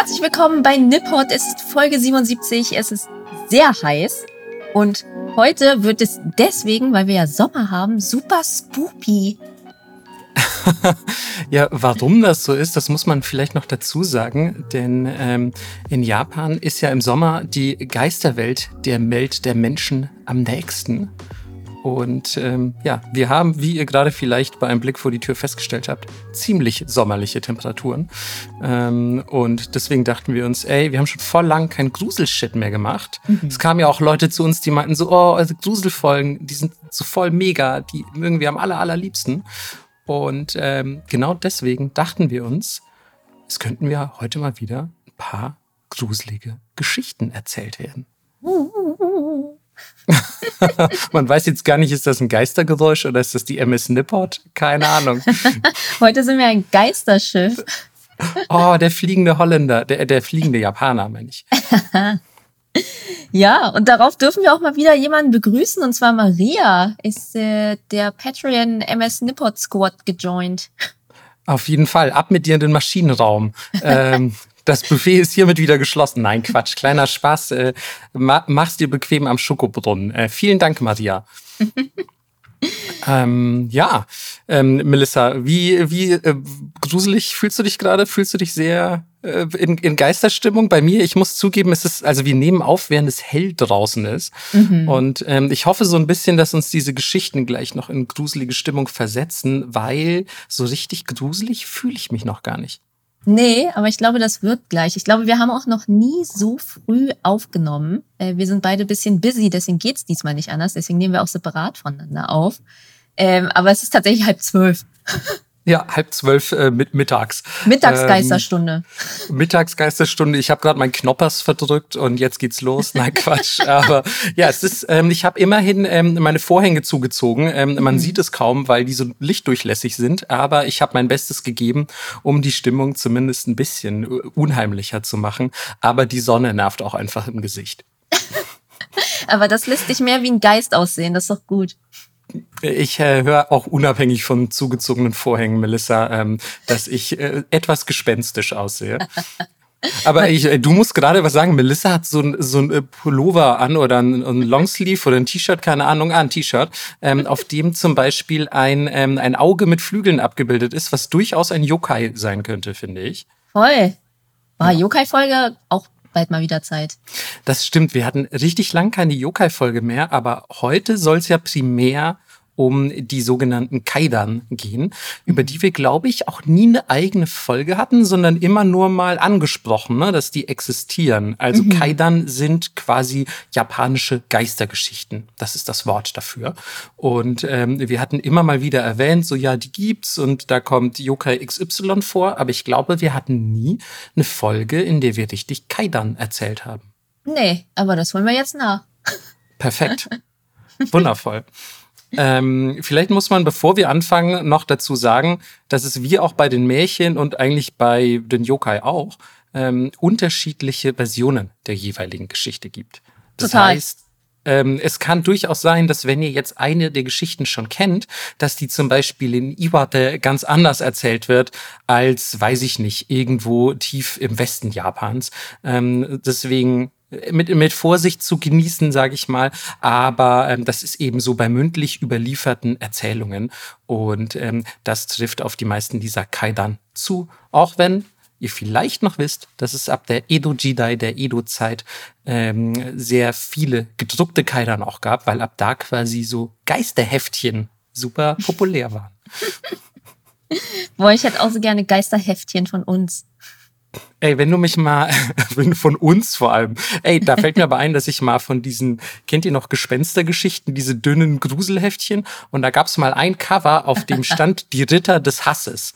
Herzlich willkommen bei Nippot. Es ist Folge 77. Es ist sehr heiß. Und heute wird es deswegen, weil wir ja Sommer haben, super spoopy. ja, warum das so ist, das muss man vielleicht noch dazu sagen, denn ähm, in Japan ist ja im Sommer die Geisterwelt der Welt der Menschen am nächsten. Und ähm, ja, wir haben, wie ihr gerade vielleicht bei einem Blick vor die Tür festgestellt habt, ziemlich sommerliche Temperaturen. Ähm, und deswegen dachten wir uns, ey, wir haben schon voll lang kein Gruselshit mehr gemacht. Mhm. Es kamen ja auch Leute zu uns, die meinten so, oh, also Gruselfolgen, die sind so voll mega, die mögen wir am aller, allerliebsten. Und ähm, genau deswegen dachten wir uns, es könnten wir heute mal wieder ein paar gruselige Geschichten erzählt werden. Man weiß jetzt gar nicht, ist das ein Geistergeräusch oder ist das die MS Nippot? Keine Ahnung. Heute sind wir ein Geisterschiff. Oh, der fliegende Holländer, der, der fliegende Japaner, meine ich. ja, und darauf dürfen wir auch mal wieder jemanden begrüßen, und zwar Maria ist äh, der Patreon MS Nippot Squad gejoint. Auf jeden Fall, ab mit dir in den Maschinenraum. ähm, das Buffet ist hiermit wieder geschlossen. Nein, Quatsch. Kleiner Spaß. Äh, mach's dir bequem am Schokobrunnen. Äh, vielen Dank, Maria. ähm, ja, ähm, Melissa, wie, wie äh, gruselig fühlst du dich gerade? Fühlst du dich sehr äh, in, in Geisterstimmung? Bei mir, ich muss zugeben, es ist, also wir nehmen auf, während es hell draußen ist. Mhm. Und ähm, ich hoffe so ein bisschen, dass uns diese Geschichten gleich noch in gruselige Stimmung versetzen, weil so richtig gruselig fühle ich mich noch gar nicht. Nee, aber ich glaube, das wird gleich. Ich glaube, wir haben auch noch nie so früh aufgenommen. Äh, wir sind beide bisschen busy, deswegen geht's diesmal nicht anders. Deswegen nehmen wir auch separat voneinander auf. Ähm, aber es ist tatsächlich halb zwölf. Ja, halb zwölf äh, mit mittags. Mittagsgeisterstunde. Ähm, Mittagsgeisterstunde. Ich habe gerade meinen Knoppers verdrückt und jetzt geht's los. Nein, Quatsch. Aber ja, es ist. Ähm, ich habe immerhin ähm, meine Vorhänge zugezogen. Ähm, man mhm. sieht es kaum, weil die so lichtdurchlässig sind. Aber ich habe mein Bestes gegeben, um die Stimmung zumindest ein bisschen äh, unheimlicher zu machen. Aber die Sonne nervt auch einfach im Gesicht. aber das lässt dich mehr wie ein Geist aussehen. Das ist doch gut. Ich äh, höre auch unabhängig von zugezogenen Vorhängen, Melissa, ähm, dass ich äh, etwas gespenstisch aussehe. Aber ich, äh, du musst gerade was sagen. Melissa hat so ein, so ein äh, Pullover an oder ein, ein Longsleeve oder ein T-Shirt, keine Ahnung, ah, ein T-Shirt, ähm, auf dem zum Beispiel ein, ähm, ein Auge mit Flügeln abgebildet ist, was durchaus ein Yokai sein könnte, finde ich. Voll. War ja. Yokai-Folge auch bald mal wieder Zeit. Das stimmt. Wir hatten richtig lang keine Yokai-Folge mehr, aber heute soll es ja primär um die sogenannten Kaidan gehen, über die wir, glaube ich, auch nie eine eigene Folge hatten, sondern immer nur mal angesprochen, ne, dass die existieren. Also mhm. Kaidan sind quasi japanische Geistergeschichten. Das ist das Wort dafür. Und ähm, wir hatten immer mal wieder erwähnt, so ja, die gibt's und da kommt Yokai XY vor, aber ich glaube, wir hatten nie eine Folge, in der wir richtig Kaidan erzählt haben. Nee, aber das holen wir jetzt nach. Perfekt. Wundervoll. Ähm, vielleicht muss man, bevor wir anfangen, noch dazu sagen, dass es wie auch bei den Märchen und eigentlich bei den Yokai auch ähm, unterschiedliche Versionen der jeweiligen Geschichte gibt. Das Total. heißt, ähm, es kann durchaus sein, dass wenn ihr jetzt eine der Geschichten schon kennt, dass die zum Beispiel in Iwate ganz anders erzählt wird als, weiß ich nicht, irgendwo tief im Westen Japans. Ähm, deswegen mit, mit Vorsicht zu genießen, sage ich mal. Aber ähm, das ist eben so bei mündlich überlieferten Erzählungen. Und ähm, das trifft auf die meisten dieser Kaidan zu. Auch wenn ihr vielleicht noch wisst, dass es ab der Edo-Jidai, der Edo-Zeit, ähm, sehr viele gedruckte Kaidan auch gab, weil ab da quasi so Geisterheftchen super populär waren. Boah, ich hätte auch so gerne Geisterheftchen von uns. Ey, wenn du mich mal, von uns vor allem, ey, da fällt mir aber ein, dass ich mal von diesen, kennt ihr noch Gespenstergeschichten, diese dünnen Gruselheftchen? Und da gab's mal ein Cover, auf dem stand die Ritter des Hasses.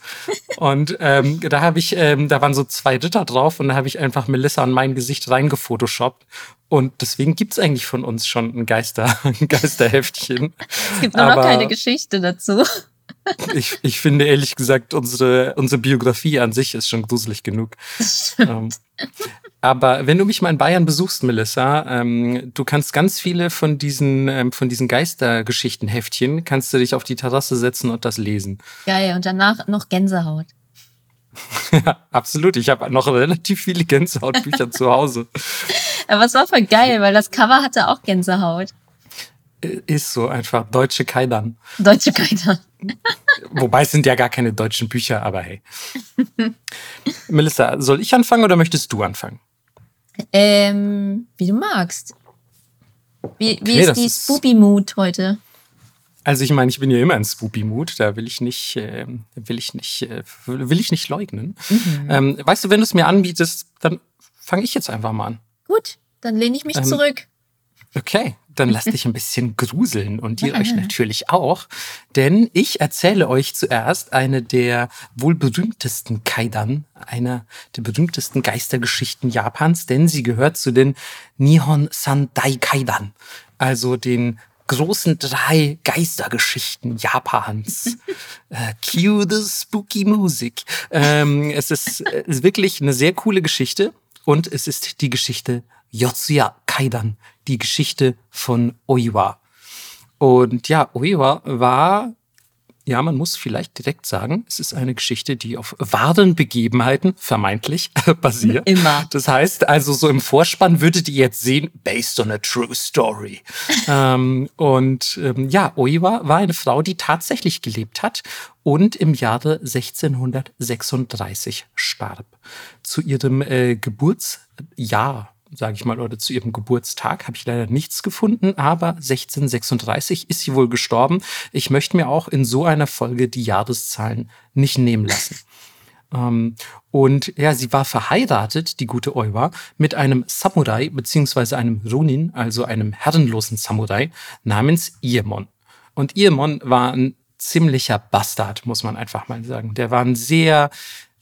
Und ähm, da habe ich, ähm, da waren so zwei Ritter drauf und da habe ich einfach Melissa an mein Gesicht reingefotoshoppt. Und deswegen gibt's eigentlich von uns schon ein Geister, ein Geisterheftchen. Es gibt nur noch keine Geschichte dazu. Ich, ich finde ehrlich gesagt, unsere, unsere Biografie an sich ist schon gruselig genug. ähm, aber wenn du mich mal in Bayern besuchst, Melissa, ähm, du kannst ganz viele von diesen, ähm, von diesen Geistergeschichtenheftchen, kannst du dich auf die Terrasse setzen und das lesen. Geil, und danach noch Gänsehaut. ja, absolut. Ich habe noch relativ viele Gänsehautbücher zu Hause. Aber es war voll geil, weil das Cover hatte auch Gänsehaut. Ist so einfach. Deutsche Kaidan. Deutsche Kaidan. Wobei es sind ja gar keine deutschen Bücher, aber hey. Melissa, soll ich anfangen oder möchtest du anfangen? Ähm, wie du magst. Wie, wie Okay, ist die Spoopy-Mood heute? Also ich meine, ich bin ja immer in Spoopy-Mood, da will ich nicht, äh, will ich nicht, äh, will ich nicht leugnen. Ähm, weißt du, wenn du es mir anbietest, dann fange ich jetzt einfach mal an. Gut, dann lehne ich mich Ähm, zurück. Okay, dann lasst dich ein bisschen gruseln und ihr euch natürlich auch, denn ich erzähle euch zuerst eine der wohl berühmtesten Kaidan, einer der berühmtesten Geistergeschichten Japans, denn sie gehört zu den Nihon Sandai Kaidan, also den großen drei Geistergeschichten Japans. äh, cue the spooky music. Ähm, es ist, äh, ist wirklich eine sehr coole Geschichte und es ist die Geschichte Yotsuya Kaidan, die Geschichte von Oiwa. Und ja, Oiwa war, ja, man muss vielleicht direkt sagen, es ist eine Geschichte, die auf wahren Begebenheiten, vermeintlich, basiert. Immer. Das heißt, also so im Vorspann würdet ihr jetzt sehen, based on a true story. ähm, und ähm, ja, Oiwa war eine Frau, die tatsächlich gelebt hat und im Jahre 1636 starb. Zu ihrem äh, Geburtsjahr sage ich mal, oder zu ihrem Geburtstag habe ich leider nichts gefunden, aber 1636 ist sie wohl gestorben. Ich möchte mir auch in so einer Folge die Jahreszahlen nicht nehmen lassen. Ähm, und ja, sie war verheiratet, die gute Oiwa, mit einem Samurai beziehungsweise einem Ronin, also einem herrenlosen Samurai namens Iemon. Und Iemon war ein ziemlicher Bastard, muss man einfach mal sagen. Der war ein sehr,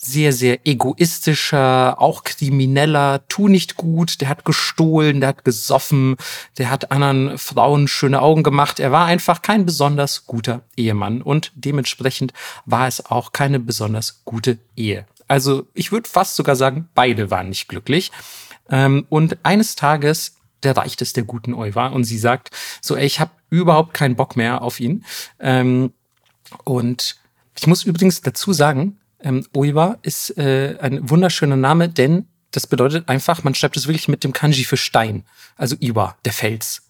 sehr, sehr egoistischer, auch krimineller, tu nicht gut, der hat gestohlen, der hat gesoffen, der hat anderen Frauen schöne Augen gemacht. Er war einfach kein besonders guter Ehemann und dementsprechend war es auch keine besonders gute Ehe. Also ich würde fast sogar sagen, beide waren nicht glücklich. Ähm, und eines Tages der reicht es der guten Euwa und sie sagt so, ey, ich habe überhaupt keinen Bock mehr auf ihn. Ähm, und ich muss übrigens dazu sagen, ähm, Oiwa ist äh, ein wunderschöner Name, denn das bedeutet einfach, man schreibt es wirklich mit dem Kanji für Stein. Also Iwa, der Fels.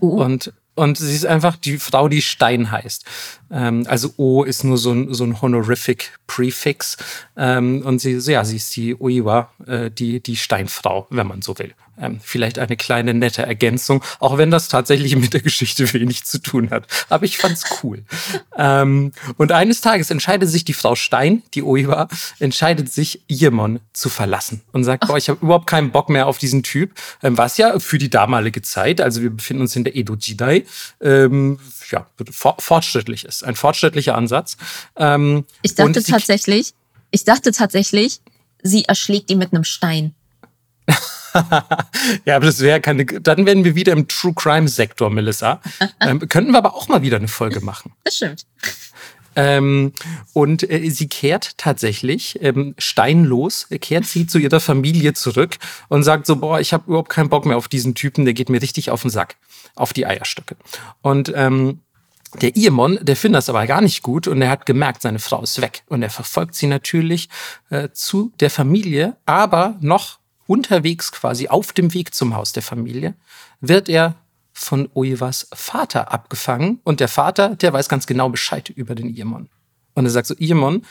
Oh, Und, und sie ist einfach die Frau, die Stein heißt. Ähm, also O ist nur so ein, so ein honorific Prefix. Ähm, und sie, ja, sie ist die Oiwa, äh, die, die Steinfrau, wenn man so will. Ähm, vielleicht eine kleine nette Ergänzung, auch wenn das tatsächlich mit der Geschichte wenig zu tun hat. Aber ich fand's cool. ähm, und eines Tages entscheidet sich die Frau Stein, die Oiwa, entscheidet sich, Iemon zu verlassen und sagt, boah, ich habe überhaupt keinen Bock mehr auf diesen Typ. Ähm, was ja für die damalige Zeit, also wir befinden uns in der Edo Jidai, ähm, ja, for fortschrittlich ist. Ein fortschrittlicher Ansatz. Ähm, ich dachte tatsächlich, ich dachte tatsächlich, sie erschlägt ihn mit einem Stein. ja, aber das wäre keine. Dann wären wir wieder im True Crime Sektor, Melissa. ähm, könnten wir aber auch mal wieder eine Folge machen. Das stimmt. Ähm, und äh, sie kehrt tatsächlich ähm, steinlos, kehrt sie zu ihrer Familie zurück und sagt so, boah, ich habe überhaupt keinen Bock mehr auf diesen Typen, der geht mir richtig auf den Sack, auf die Eierstöcke. Und ähm, der Iemon, der findet das aber gar nicht gut und er hat gemerkt, seine Frau ist weg. Und er verfolgt sie natürlich äh, zu der Familie, aber noch unterwegs quasi auf dem Weg zum Haus der Familie, wird er von Oivas Vater abgefangen. Und der Vater, der weiß ganz genau Bescheid über den Iemon. Und er sagt so, Iemon,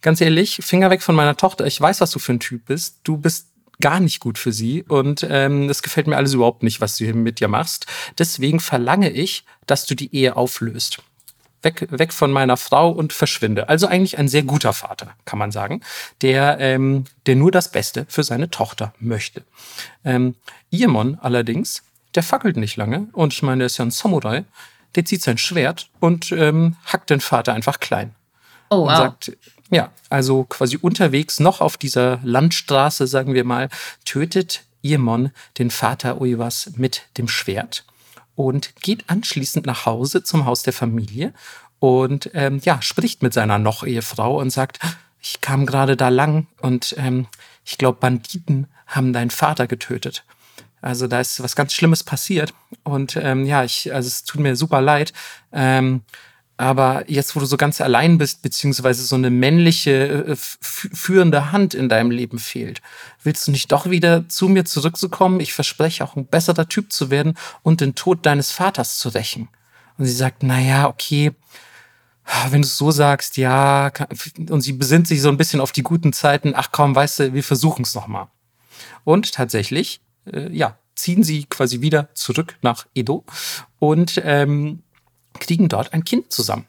ganz ehrlich, Finger weg von meiner Tochter. Ich weiß, was du für ein Typ bist. Du bist gar nicht gut für sie und ähm, das gefällt mir alles überhaupt nicht, was du hier mit ihr machst. Deswegen verlange ich, dass du die Ehe auflöst. Weg, weg von meiner Frau und verschwinde. Also eigentlich ein sehr guter Vater, kann man sagen, der, ähm, der nur das Beste für seine Tochter möchte. Ähm, Iemon allerdings, der fackelt nicht lange und ich meine, der ist ja ein Samurai, der zieht sein Schwert und ähm, hackt den Vater einfach klein Oh, und wow. sagt, ja, also quasi unterwegs noch auf dieser Landstraße, sagen wir mal, tötet Iemon den Vater Oivas mit dem Schwert und geht anschließend nach Hause zum Haus der Familie und ähm, ja, spricht mit seiner Noch-Ehefrau und sagt, ich kam gerade da lang und ähm, ich glaube, Banditen haben deinen Vater getötet. Also da ist was ganz Schlimmes passiert und ähm, ja, ich, also es tut mir super leid. Ähm, aber jetzt, wo du so ganz allein bist, beziehungsweise so eine männliche, äh, führende Hand in deinem Leben fehlt, willst du nicht doch wieder zu mir zurückzukommen? Ich verspreche auch ein besserer Typ zu werden und den Tod deines Vaters zu rächen. Und sie sagt, na ja, okay, wenn du es so sagst, ja, und sie besinnt sich so ein bisschen auf die guten Zeiten, ach komm, weißt du, wir versuchen es nochmal. Und tatsächlich, äh, ja, ziehen sie quasi wieder zurück nach Edo und ähm, kriegen dort ein Kind zusammen.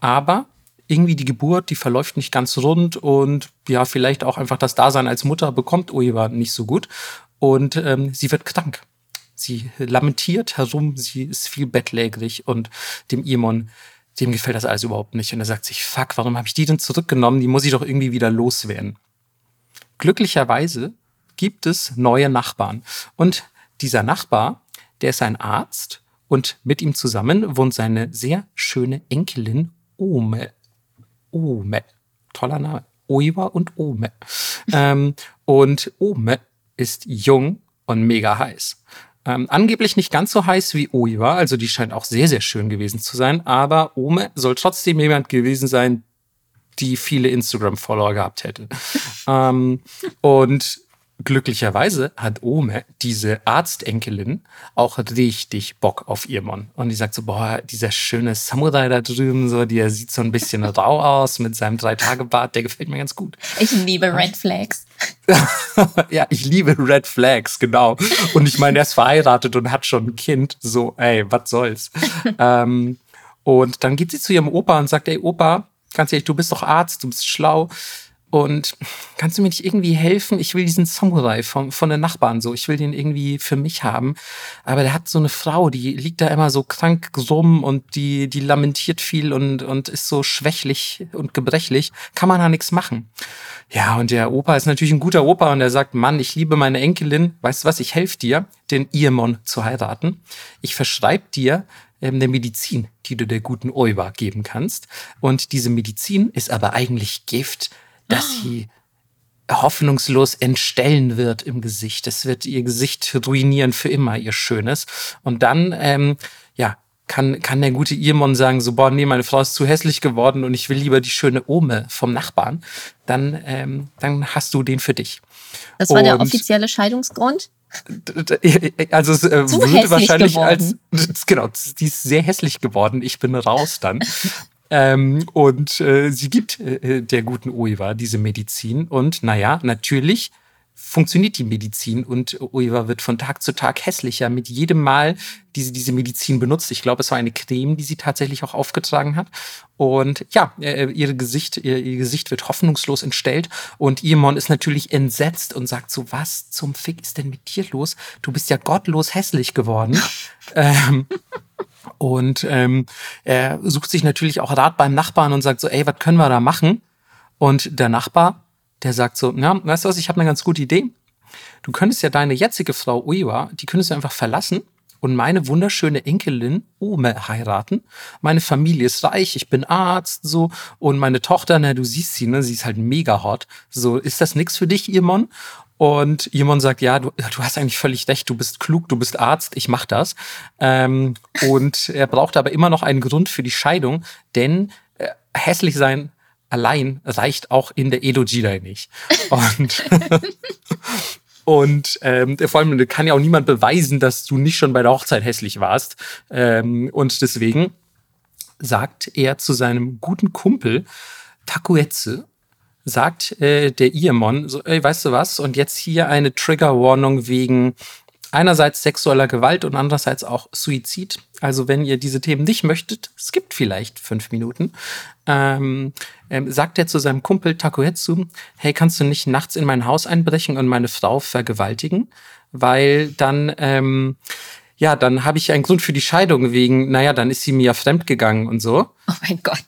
Aber irgendwie die Geburt, die verläuft nicht ganz rund und ja, vielleicht auch einfach das Dasein als Mutter bekommt Oiwa nicht so gut und ähm, sie wird krank. Sie lamentiert herum, sie ist viel bettlägerig und dem Imon, dem gefällt das alles überhaupt nicht. Und er sagt sich, fuck, warum habe ich die denn zurückgenommen? Die muss ich doch irgendwie wieder loswerden. Glücklicherweise gibt es neue Nachbarn. Und dieser Nachbar, der ist ein Arzt und mit ihm zusammen wohnt seine sehr schöne Enkelin Ome. Ome. Toller Name. Oiwa und Ome. ähm, und Ome ist jung und mega heiß. Ähm, angeblich nicht ganz so heiß wie Oiwa, also die scheint auch sehr, sehr schön gewesen zu sein, aber Ome soll trotzdem jemand gewesen sein, die viele Instagram-Follower gehabt hätte. ähm, und glücklicherweise hat Ome, diese Arztenkelin, auch richtig Bock auf ihr Mann. Und die sagt so, boah, dieser schöne Samurai da drüben, so, der sieht so ein bisschen rau aus mit seinem Drei-Tage-Bart, der gefällt mir ganz gut. Ich liebe Red Flags. ja, ich liebe Red Flags, genau. Und ich meine, er ist verheiratet und hat schon ein Kind. So, ey, was soll's. ähm, und dann geht sie zu ihrem Opa und sagt, ey, Opa, ganz ehrlich, du bist doch Arzt, du bist schlau und kannst du mir nicht irgendwie helfen? Ich will diesen Samurai von, von den Nachbarn so. Ich will den irgendwie für mich haben. Aber der hat so eine Frau, die liegt da immer so krank rum und die, die lamentiert viel und, und ist so schwächlich und gebrechlich. Kann man da nichts machen. Ja, und der Opa ist natürlich ein guter Opa und er sagt, Mann, ich liebe meine Enkelin. Weißt du was? Ich helfe dir, den Iemon zu heiraten. Ich verschreib dir ähm, der Medizin, die du der guten Oiwa geben kannst. Und diese Medizin ist aber eigentlich Gift dass sie hoffnungslos entstellen wird im Gesicht. Es wird ihr Gesicht ruinieren für immer, ihr Schönes. Und dann, ähm, ja, kann, kann der gute Irmon sagen, so, boah, nee, meine Frau ist zu hässlich geworden und ich will lieber die schöne Ome vom Nachbarn. Dann, ähm, dann hast du den für dich. Das war und der offizielle Scheidungsgrund? Also es äh, würde wahrscheinlich geworden. als genau, die ist sehr hässlich geworden. Ich bin raus dann. Ähm, und äh, sie gibt äh, der guten Oiwa diese Medizin. Und naja, natürlich funktioniert die Medizin und Oiwa wird von Tag zu Tag hässlicher mit jedem Mal, die sie diese Medizin benutzt. Ich glaube, es war eine Creme, die sie tatsächlich auch aufgetragen hat. Und ja, äh, ihr Gesicht, ihr, ihr Gesicht wird hoffnungslos entstellt und Iemon ist natürlich entsetzt und sagt so, was zum Fick ist denn mit dir los? Du bist ja gottlos hässlich geworden. ähm, und ähm, er sucht sich natürlich auch Rat beim Nachbarn und sagt so, ey, was können wir da machen? Und der Nachbar, der sagt so, na, weißt du was, ich habe eine ganz gute Idee. Du könntest ja deine jetzige Frau Uiwa, die könntest du einfach verlassen und meine wunderschöne Enkelin Ome heiraten. Meine Familie ist reich, ich bin Arzt, so. Und meine Tochter, na, du siehst sie, ne, sie ist halt mega hot. So, ist das nix für dich, Irmon? Und jemand sagt, ja, du, du hast eigentlich völlig recht, du bist klug, du bist Arzt, ich mach das. Ähm, und er braucht aber immer noch einen Grund für die Scheidung, denn äh, hässlich sein allein reicht auch in der Edo Jidai nicht. Und, und ähm, vor allem kann ja auch niemand beweisen, dass du nicht schon bei der Hochzeit hässlich warst. Ähm, und deswegen sagt er zu seinem guten Kumpel Takuetsu, sagt äh, der Iemon, so, ey, weißt du was? Und jetzt hier eine Trigger-Warnung wegen einerseits sexueller Gewalt und andererseits auch Suizid. Also wenn ihr diese Themen nicht möchtet, skippt vielleicht fünf Minuten. Ähm, ähm, sagt er zu seinem Kumpel Takuetsu, hey, kannst du nicht nachts in mein Haus einbrechen und meine Frau vergewaltigen? Weil dann, ähm, ja, dann habe ich einen Grund für die Scheidung wegen, naja, dann ist sie mir fremd gegangen und so. Oh mein Gott.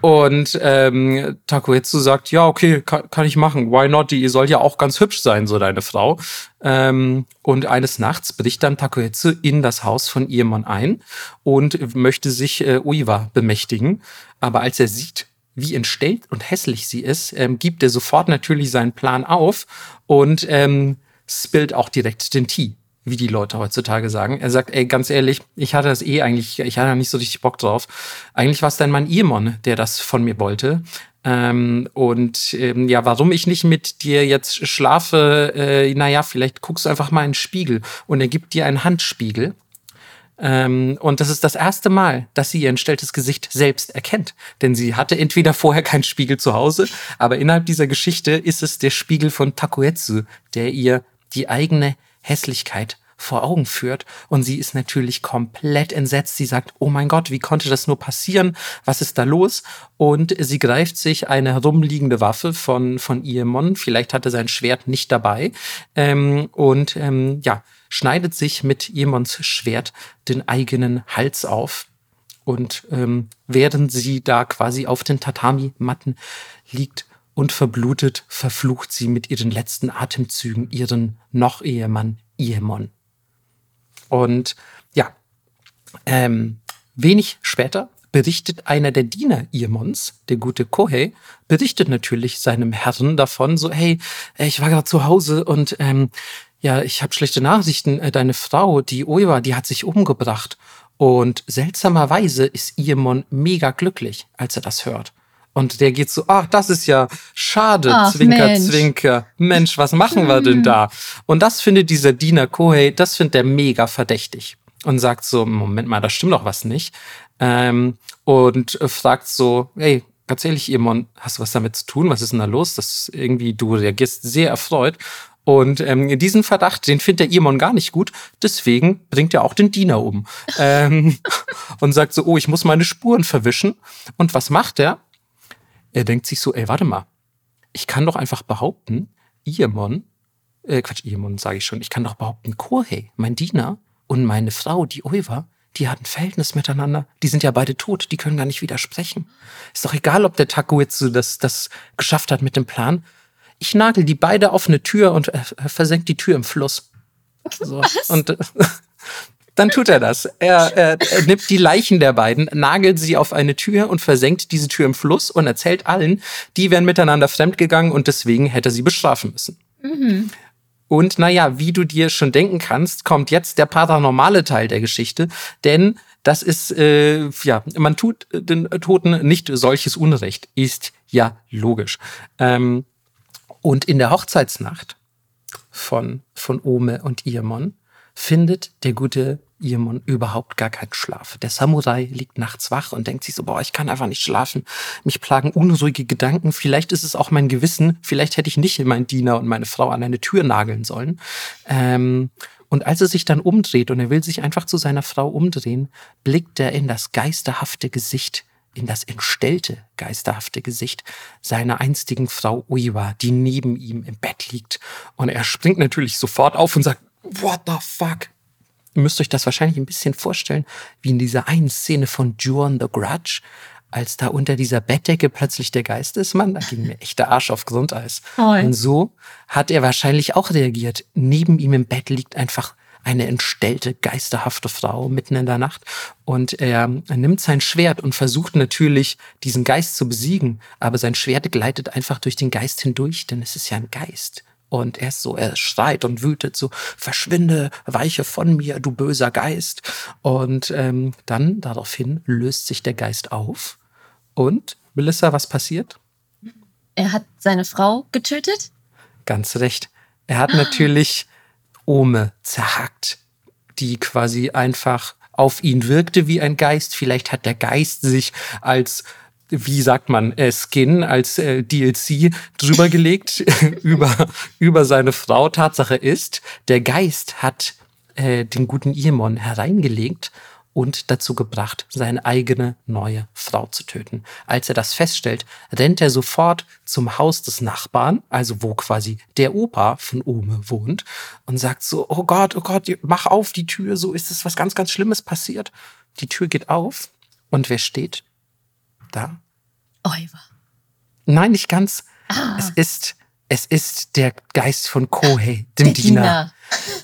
Und ähm, Takuetsu sagt, ja, okay, kann, kann ich machen. Why not? Die soll ja auch ganz hübsch sein, so deine Frau. Ähm, und eines Nachts bricht dann Takuetsu in das Haus von ihrem Mann ein und möchte sich äh, Uiwa bemächtigen. Aber als er sieht, wie entstellt und hässlich sie ist, ähm, gibt er sofort natürlich seinen Plan auf und ähm, spillt auch direkt den Tee wie die Leute heutzutage sagen. Er sagt, ey, ganz ehrlich, ich hatte das eh eigentlich, ich hatte nicht so richtig Bock drauf. Eigentlich war es dann mein Ehemann, der das von mir wollte. Ähm, und ähm, ja, warum ich nicht mit dir jetzt schlafe, äh, naja, vielleicht guckst du einfach mal in den Spiegel und er gibt dir einen Handspiegel. Ähm, und das ist das erste Mal, dass sie ihr entstelltes Gesicht selbst erkennt. Denn sie hatte entweder vorher keinen Spiegel zu Hause, aber innerhalb dieser Geschichte ist es der Spiegel von Takuetsu, der ihr die eigene Hässlichkeit vor Augen führt. Und sie ist natürlich komplett entsetzt. Sie sagt, oh mein Gott, wie konnte das nur passieren? Was ist da los? Und sie greift sich eine herumliegende Waffe von, von Iemon. Vielleicht hatte sein Schwert nicht dabei. Ähm, und ähm, ja, schneidet sich mit Iemons Schwert den eigenen Hals auf. Und ähm, während sie da quasi auf den Tatami-Matten liegt, und verblutet verflucht sie mit ihren letzten Atemzügen ihren Noch-Ehemann Iemon. Und ja, ähm, wenig später berichtet einer der Diener Iemons, der gute Kohei, berichtet natürlich seinem Herrn davon, so, hey, ich war gerade zu Hause und ähm, ja, ich habe schlechte Nachrichten. Äh, deine Frau, die Oiwa, die hat sich umgebracht. Und seltsamerweise ist Iemon mega glücklich, als er das hört. Und der geht so, ach, das ist ja schade, ach, Zwinker, Mensch. Zwinker. Mensch, was machen wir denn da? Und das findet dieser Diener Kohei, das findet er mega verdächtig. Und sagt so, Moment mal, da stimmt doch was nicht. Ähm, und fragt so, hey, ganz ehrlich, Imon, hast du was damit zu tun? Was ist denn da los? Das irgendwie, du reagierst sehr erfreut. Und ähm, diesen Verdacht, den findet der Imon gar nicht gut. Deswegen bringt er auch den Diener um. ähm, und sagt so, oh, ich muss meine Spuren verwischen. Und was macht er? Er denkt sich so, ey, warte mal, ich kann doch einfach behaupten, Iemon, äh, Quatsch, Iemon sage ich schon, ich kann doch behaupten, Kohei, mein Diener und meine Frau, die Oiwa, die hatten Verhältnis miteinander. Die sind ja beide tot, die können gar nicht widersprechen. Ist doch egal, ob der Taku jetzt so das, das geschafft hat mit dem Plan. Ich nagel die beide auf eine Tür und äh, versenkt die Tür im Fluss. So. Und äh, dann tut er das. Er, er, er, nimmt die Leichen der beiden, nagelt sie auf eine Tür und versenkt diese Tür im Fluss und erzählt allen, die wären miteinander fremdgegangen und deswegen hätte er sie bestrafen müssen. Mhm. Und naja, wie du dir schon denken kannst, kommt jetzt der paranormale Teil der Geschichte, denn das ist, äh, ja, man tut den Toten nicht solches Unrecht, ist ja logisch. Ähm, und in der Hochzeitsnacht von, von Ome und Iemon findet der gute Irmon überhaupt gar keinen Schlaf. Der Samurai liegt nachts wach und denkt sich so, boah, ich kann einfach nicht schlafen. Mich plagen unruhige Gedanken. Vielleicht ist es auch mein Gewissen. Vielleicht hätte ich nicht meinen Diener und meine Frau an eine Tür nageln sollen. Ähm, und als er sich dann umdreht und er will sich einfach zu seiner Frau umdrehen, blickt er in das geisterhafte Gesicht in das entstellte, geisterhafte Gesicht seiner einstigen Frau Uiwa, die neben ihm im Bett liegt. Und er springt natürlich sofort auf und sagt, What the fuck? Ihr müsst euch das wahrscheinlich ein bisschen vorstellen, wie in dieser einen Szene von Juan the Grudge, als da unter dieser Bettdecke plötzlich der Geist ist, Mann, da ging mir echt der Arsch auf Grundeis. Oh. Und so hat er wahrscheinlich auch reagiert. Neben ihm im Bett liegt einfach eine entstellte, geisterhafte Frau mitten in der Nacht. Und er nimmt sein Schwert und versucht natürlich, diesen Geist zu besiegen. Aber sein Schwert gleitet einfach durch den Geist hindurch, denn es ist ja ein Geist. Und er ist so, er schreit und wütet so, verschwinde, weiche von mir, du böser Geist. Und ähm, dann daraufhin löst sich der Geist auf. Und, Melissa, was passiert? Er hat seine Frau getötet? Ganz recht. Er hat natürlich Ome zerhackt, die quasi einfach auf ihn wirkte wie ein Geist. Vielleicht hat der Geist sich als wie sagt man, äh, Skin als äh, DLC drüber gelegt über, über seine Frau. Tatsache ist, der Geist hat äh, den guten Iemon hereingelegt und dazu gebracht, seine eigene neue Frau zu töten. Als er das feststellt, rennt er sofort zum Haus des Nachbarn, also wo quasi der Opa von Ome wohnt, und sagt so, oh Gott, oh Gott, mach auf die Tür, so ist es was ganz, ganz Schlimmes passiert. Die Tür geht auf und wer steht? Da? Euer. Nein, nicht ganz. Ah. Es ist, es ist der Geist von Kohei, dem der Diener. Diener.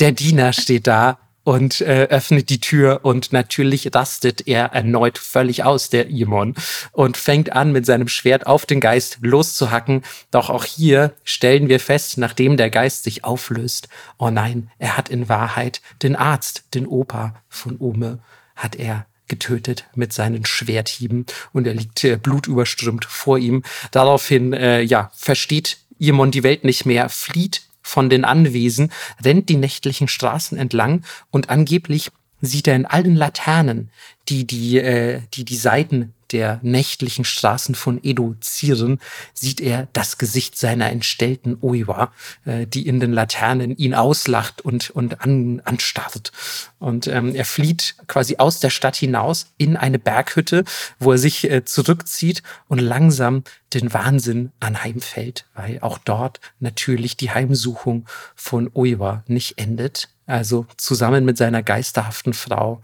Der Diener steht da und äh, öffnet die Tür und natürlich rastet er erneut völlig aus, der Imon, und fängt an, mit seinem Schwert auf den Geist loszuhacken. Doch auch hier stellen wir fest, nachdem der Geist sich auflöst, oh nein, er hat in Wahrheit den Arzt, den Opa von Ome, hat er getötet mit seinen Schwerthieben und er liegt äh, blutüberströmt vor ihm. Daraufhin, äh, ja, versteht Irmon die Welt nicht mehr, flieht von den Anwesen, rennt die nächtlichen Straßen entlang und angeblich sieht er in allen Laternen, die die, äh, die, die Seiten der nächtlichen Straßen von Edo zieren, sieht er das Gesicht seiner entstellten Oiwa, äh, die in den Laternen ihn auslacht und, und an, anstarrt. Und ähm, er flieht quasi aus der Stadt hinaus in eine Berghütte, wo er sich äh, zurückzieht und langsam den Wahnsinn anheimfällt, weil auch dort natürlich die Heimsuchung von Oiwa nicht endet. Also zusammen mit seiner geisterhaften Frau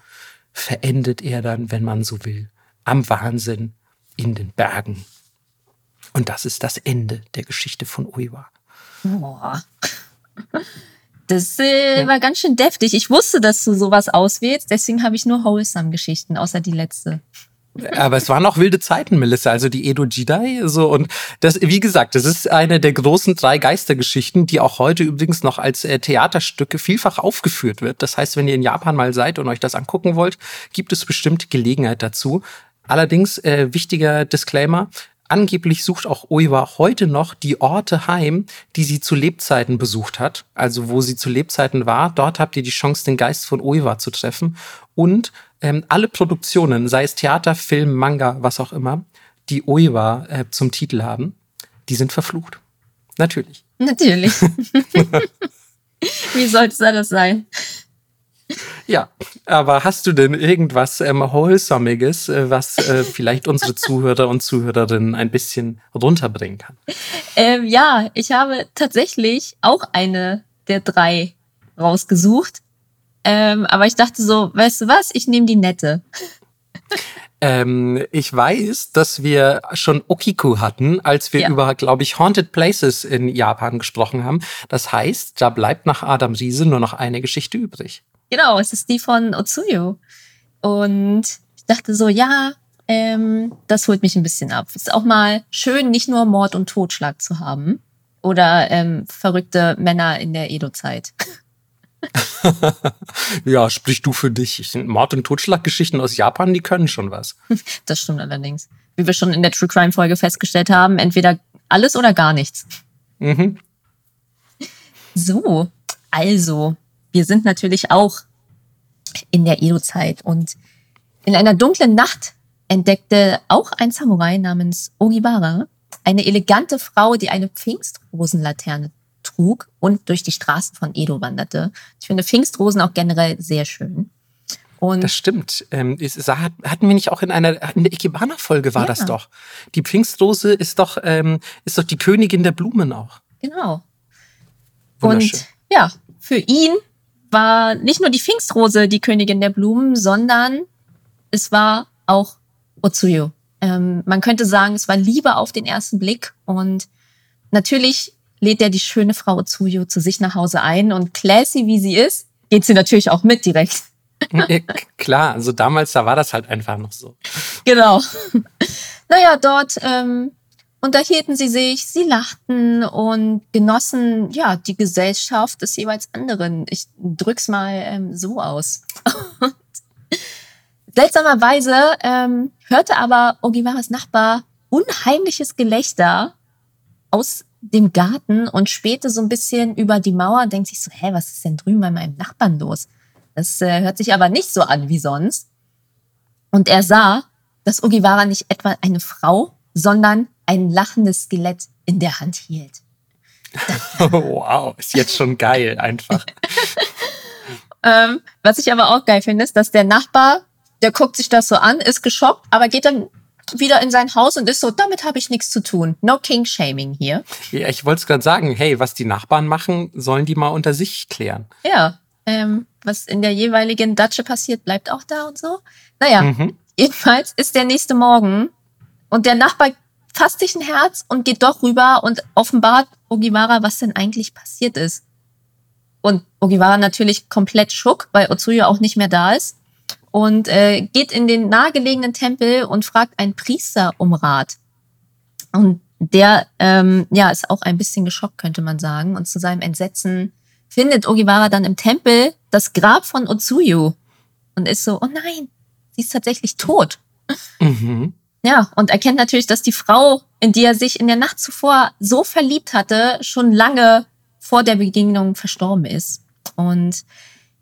verendet er dann, wenn man so will, am Wahnsinn in den Bergen. Und das ist das Ende der Geschichte von Uiwa. Boah. Das äh, ja. war ganz schön deftig. Ich wusste, dass du sowas auswählst, deswegen habe ich nur Wholesome-Geschichten, außer die letzte. Aber es waren auch wilde Zeiten, Melissa, also die Edo Jidai, so und das, wie gesagt, das ist eine der großen drei Geistergeschichten, die auch heute übrigens noch als äh, Theaterstücke vielfach aufgeführt wird. Das heißt, wenn ihr in Japan mal seid und euch das angucken wollt, gibt es bestimmt Gelegenheit dazu. Allerdings, äh, wichtiger Disclaimer, Angeblich sucht auch Oiwa heute noch die Orte heim, die sie zu Lebzeiten besucht hat. Also wo sie zu Lebzeiten war. Dort habt ihr die Chance, den Geist von Oiwa zu treffen. Und ähm, alle Produktionen, sei es Theater, Film, Manga, was auch immer, die Oiwa äh, zum Titel haben, die sind verflucht. Natürlich. Natürlich. Wie sollte es das sein? Ja, aber hast du denn irgendwas ähm, Wholesomiges, äh, was äh, vielleicht unsere Zuhörer und Zuhörerinnen ein bisschen runterbringen kann? Ähm, ja, ich habe tatsächlich auch eine der drei rausgesucht. Ähm, aber ich dachte so, weißt du was, ich nehme die nette. Ähm, ich weiß, dass wir schon Okiku hatten, als wir ja. über, glaube ich, Haunted Places in Japan gesprochen haben. Das heißt, da bleibt nach Adam Riese nur noch eine Geschichte übrig. Genau, es ist die von Otsuyo. Und ich dachte so, ja, ähm, das holt mich ein bisschen ab. Es ist auch mal schön, nicht nur Mord und Totschlag zu haben. Oder ähm, verrückte Männer in der Edo-Zeit. ja, sprich du für dich. Mord- und Totschlaggeschichten aus Japan, die können schon was. Das stimmt allerdings. Wie wir schon in der True Crime Folge festgestellt haben, entweder alles oder gar nichts. Mhm. So, also, wir sind natürlich auch in der Edo-Zeit und in einer dunklen Nacht entdeckte auch ein Samurai namens Ogibara eine elegante Frau, die eine Pfingstrosenlaterne trug und durch die Straßen von Edo wanderte. Ich finde Pfingstrosen auch generell sehr schön. Und das stimmt. Ähm, hatten wir nicht auch in einer in der Ikebana-Folge war ja. das doch. Die Pfingstrose ist doch ähm, ist doch die Königin der Blumen auch. Genau. Und ja, für ihn war nicht nur die Pfingstrose die Königin der Blumen, sondern es war auch Otsuyo. Ähm, man könnte sagen, es war Liebe auf den ersten Blick und natürlich lädt er die schöne Frau Otsuyo zu sich nach Hause ein und classy wie sie ist, geht sie natürlich auch mit direkt. Klar, also damals, da war das halt einfach noch so. Genau. Naja, dort ähm, unterhielten sie sich, sie lachten und genossen ja die Gesellschaft des jeweils anderen. Ich drück's mal ähm, so aus. seltsamerweise ähm, hörte aber Ogiwaras Nachbar unheimliches Gelächter aus dem Garten und spähte so ein bisschen über die Mauer und denkt sich so, hä, was ist denn drüben bei meinem Nachbarn los? Das äh, hört sich aber nicht so an wie sonst. Und er sah, dass Ogiwara nicht etwa eine Frau, sondern ein lachendes Skelett in der Hand hielt. wow, ist jetzt schon geil, einfach. ähm, was ich aber auch geil finde, ist, dass der Nachbar, der guckt sich das so an, ist geschockt, aber geht dann wieder in sein Haus und ist so, damit habe ich nichts zu tun. No King Shaming hier. Ja, ich wollte es gerade sagen, hey, was die Nachbarn machen, sollen die mal unter sich klären. Ja, ähm, was in der jeweiligen Datsche passiert, bleibt auch da und so. Naja, mhm. jedenfalls ist der nächste Morgen und der Nachbar fasst sich ein Herz und geht doch rüber und offenbart Ogiwara, was denn eigentlich passiert ist. und Ogiwara natürlich komplett schock, weil Otsuyo auch nicht mehr da ist. Und äh, geht in den nahegelegenen Tempel und fragt einen Priester um Rat. Und der ähm, ja, ist auch ein bisschen geschockt, könnte man sagen. Und zu seinem Entsetzen findet Ogiwara dann im Tempel das Grab von Otsuyo und ist so, oh nein, sie ist tatsächlich tot. Mhm. Ja, und erkennt natürlich, dass die Frau, in die er sich in der Nacht zuvor so verliebt hatte, schon lange vor der Begegnung verstorben ist. Und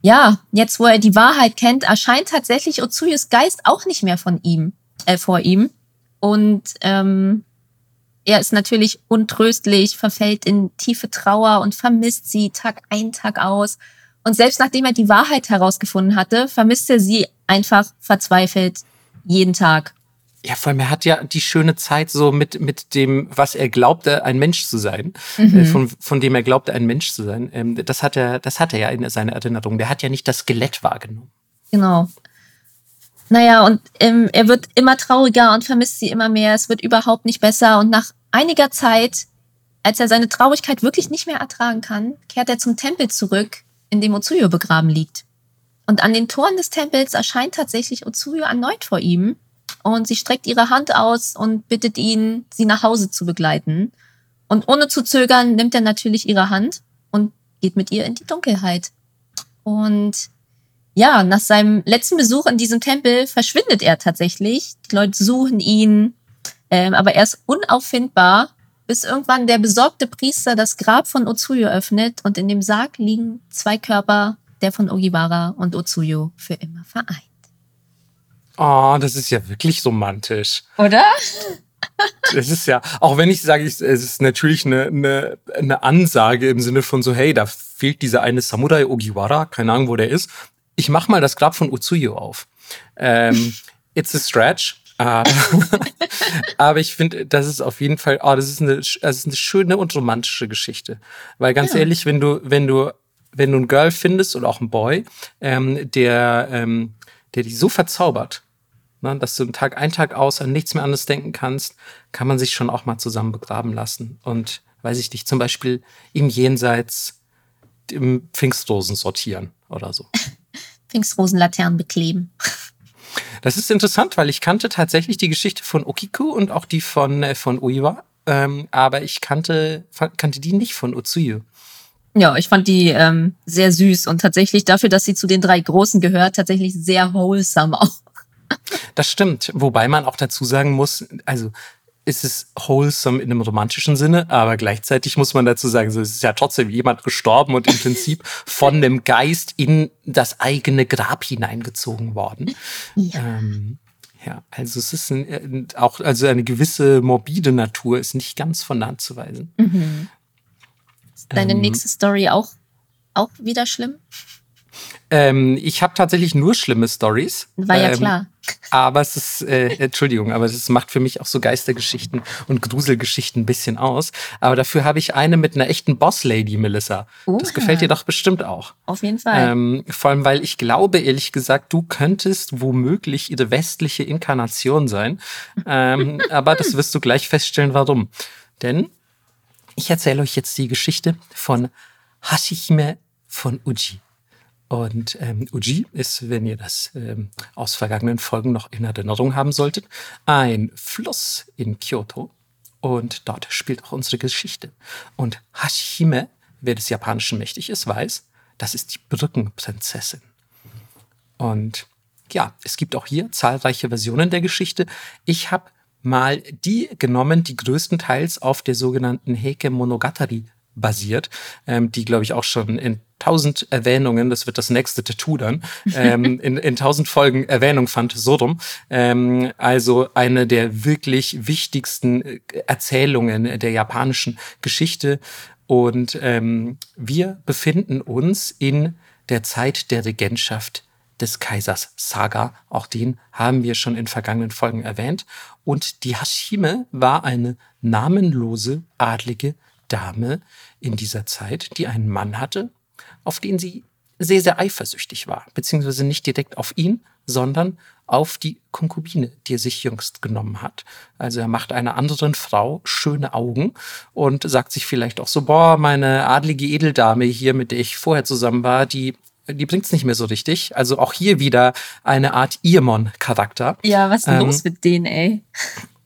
ja, jetzt wo er die Wahrheit kennt, erscheint tatsächlich Otsuyos Geist auch nicht mehr von ihm, äh, vor ihm. Und ähm, er ist natürlich untröstlich, verfällt in tiefe Trauer und vermisst sie Tag ein, Tag aus. Und selbst nachdem er die Wahrheit herausgefunden hatte, vermisst er sie einfach verzweifelt jeden Tag. Ja, vor allem, er hat ja die schöne Zeit so mit, mit dem, was er glaubte, ein Mensch zu sein, mhm. äh, von, von dem er glaubte, ein Mensch zu sein. Ähm, das, hat er, das hat er ja in seiner Erinnerung. Der hat ja nicht das Skelett wahrgenommen. Genau. Naja, und ähm, er wird immer trauriger und vermisst sie immer mehr. Es wird überhaupt nicht besser. Und nach einiger Zeit, als er seine Traurigkeit wirklich nicht mehr ertragen kann, kehrt er zum Tempel zurück, in dem Otsuyo begraben liegt. Und an den Toren des Tempels erscheint tatsächlich Otsuyo erneut vor ihm und sie streckt ihre Hand aus und bittet ihn, sie nach Hause zu begleiten. Und ohne zu zögern nimmt er natürlich ihre Hand und geht mit ihr in die Dunkelheit. Und ja, nach seinem letzten Besuch in diesem Tempel verschwindet er tatsächlich. Die Leute suchen ihn, ähm, aber er ist unauffindbar, bis irgendwann der besorgte Priester das Grab von Otsuyo öffnet und in dem Sarg liegen zwei Körper, der von Ogiwara und Otsuyo für immer vereint. Oh, das ist ja wirklich romantisch. Oder? Das ist ja, auch wenn ich sage, es ist natürlich eine, eine, eine Ansage im Sinne von so, hey, da fehlt dieser eine Samurai Ogiwara, keine Ahnung, wo der ist. Ich mach mal das Grab von Utsuyo auf. Ähm, it's a stretch. Aber, aber ich finde, das ist auf jeden Fall, oh, das ist eine, das ist eine schöne und romantische Geschichte. Weil ganz ja. ehrlich, wenn du, wenn du, wenn du ein Girl findest oder auch ein Boy, ähm, der, ähm, der dich so verzaubert, ne, dass du einen Tag ein, Tag aus an nichts mehr anderes denken kannst, kann man sich schon auch mal zusammen begraben lassen. Und weiß ich nicht, zum Beispiel im Jenseits im Pfingstrosen sortieren oder so. Pfingstrosenlaternen bekleben. Das ist interessant, weil ich kannte tatsächlich die Geschichte von Okiku und auch die von, äh, von Uiwa, ähm, aber ich kannte, kannte die nicht von Utsuyu. Ja, ich fand die ähm, sehr süß und tatsächlich dafür, dass sie zu den drei Großen gehört, tatsächlich sehr wholesome auch. Das stimmt, wobei man auch dazu sagen muss, also ist es wholesome in einem romantischen Sinne, aber gleichzeitig muss man dazu sagen, so, es ist ja trotzdem jemand gestorben und im Prinzip von einem Geist in das eigene Grab hineingezogen worden. Ja. Ähm, ja, also es ist ein, auch, also eine gewisse morbide Natur ist nicht ganz von der Hand zu weisen. Mhm. Ist deine ähm, nächste Story auch, auch wieder schlimm? Ähm, ich habe tatsächlich nur schlimme Stories. War ja ähm, klar. Aber es ist, äh, Entschuldigung, aber es macht für mich auch so Geistergeschichten und Gruselgeschichten ein bisschen aus. Aber dafür habe ich eine mit einer echten Boss-Lady, Melissa. Uh, das gefällt dir doch bestimmt auch. Auf jeden Fall. Ähm, vor allem, weil ich glaube, ehrlich gesagt, du könntest womöglich ihre westliche Inkarnation sein. Ähm, aber das wirst du gleich feststellen, warum. Denn ich erzähle euch jetzt die Geschichte von Hashihime von Uji. Und ähm, Uji ist, wenn ihr das ähm, aus vergangenen Folgen noch in Erinnerung haben solltet, ein Fluss in Kyoto. Und dort spielt auch unsere Geschichte. Und Hashime, wer des Japanischen mächtig ist, weiß, das ist die Brückenprinzessin. Und ja, es gibt auch hier zahlreiche Versionen der Geschichte. Ich habe mal die genommen, die größtenteils auf der sogenannten Heike Monogatari basiert, ähm, die, glaube ich, auch schon in tausend Erwähnungen, das wird das nächste Tattoo dann, ähm, in, in tausend Folgen Erwähnung fand, so rum. Ähm, also eine der wirklich wichtigsten äh, Erzählungen der japanischen Geschichte. Und ähm, wir befinden uns in der Zeit der Regentschaft des Kaisers Saga. Auch den haben wir schon in vergangenen Folgen erwähnt. Und die Hashime war eine namenlose adlige Dame in dieser Zeit, die einen Mann hatte, auf den sie sehr, sehr eifersüchtig war, beziehungsweise nicht direkt auf ihn, sondern auf die Konkubine, die er sich jüngst genommen hat. Also er macht einer anderen Frau schöne Augen und sagt sich vielleicht auch so, boah, meine adlige Edeldame hier, mit der ich vorher zusammen war, die die bringt's nicht mehr so richtig. Also auch hier wieder eine Art Irmon-Charakter. Ja, was ist ähm, los mit denen, ey?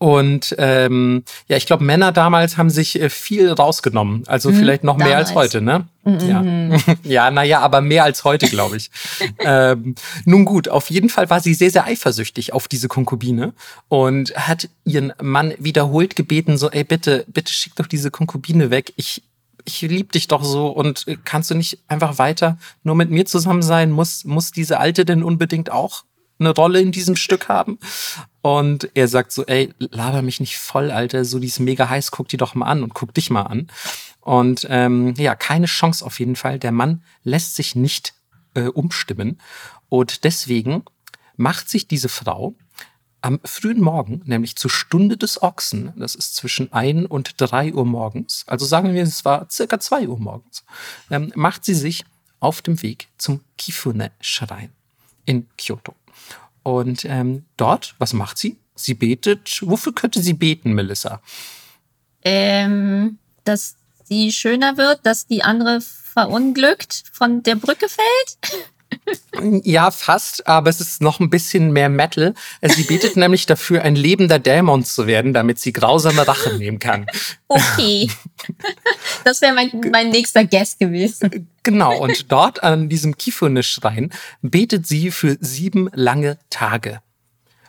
Und ähm, ja, ich glaube, Männer damals haben sich äh, viel rausgenommen. Also mhm, vielleicht noch damals. mehr als heute, ne? Mhm. Ja, ja naja, aber mehr als heute, glaube ich. ähm, nun gut, auf jeden Fall war sie sehr, sehr eifersüchtig auf diese Konkubine und hat ihren Mann wiederholt gebeten, so, ey, bitte, bitte schick doch diese Konkubine weg. Ich, ich lieb dich doch so und äh, kannst du nicht einfach weiter nur mit mir zusammen sein? Muss, muss diese Alte denn unbedingt auch eine Rolle in diesem Stück haben. Und er sagt so, ey, laber mich nicht voll, Alter, so die ist mega heiß, guck die doch mal an und guck dich mal an. Und ähm, ja, keine Chance auf jeden Fall. Der Mann lässt sich nicht äh, umstimmen. Und deswegen macht sich diese Frau am frühen Morgen, nämlich zur Stunde des Ochsen, das ist zwischen ein und drei Uhr morgens, also sagen wir, es war circa zwei Uhr morgens, ähm, macht sie sich auf dem Weg zum Kifune-Schrein in Kyoto. Und ähm, dort, was macht sie? Sie betet. Wofür könnte sie beten, Melissa? Ähm, dass sie schöner wird, dass die andere verunglückt von der Brücke fällt. Ja, fast, aber es ist noch ein bisschen mehr Metal. Sie betet nämlich dafür, ein lebender Dämon zu werden, damit sie grausame Rache nehmen kann. Okay. Das wäre mein, mein nächster Guest gewesen. Genau, und dort an diesem Kifune-Schrein betet sie für sieben lange Tage.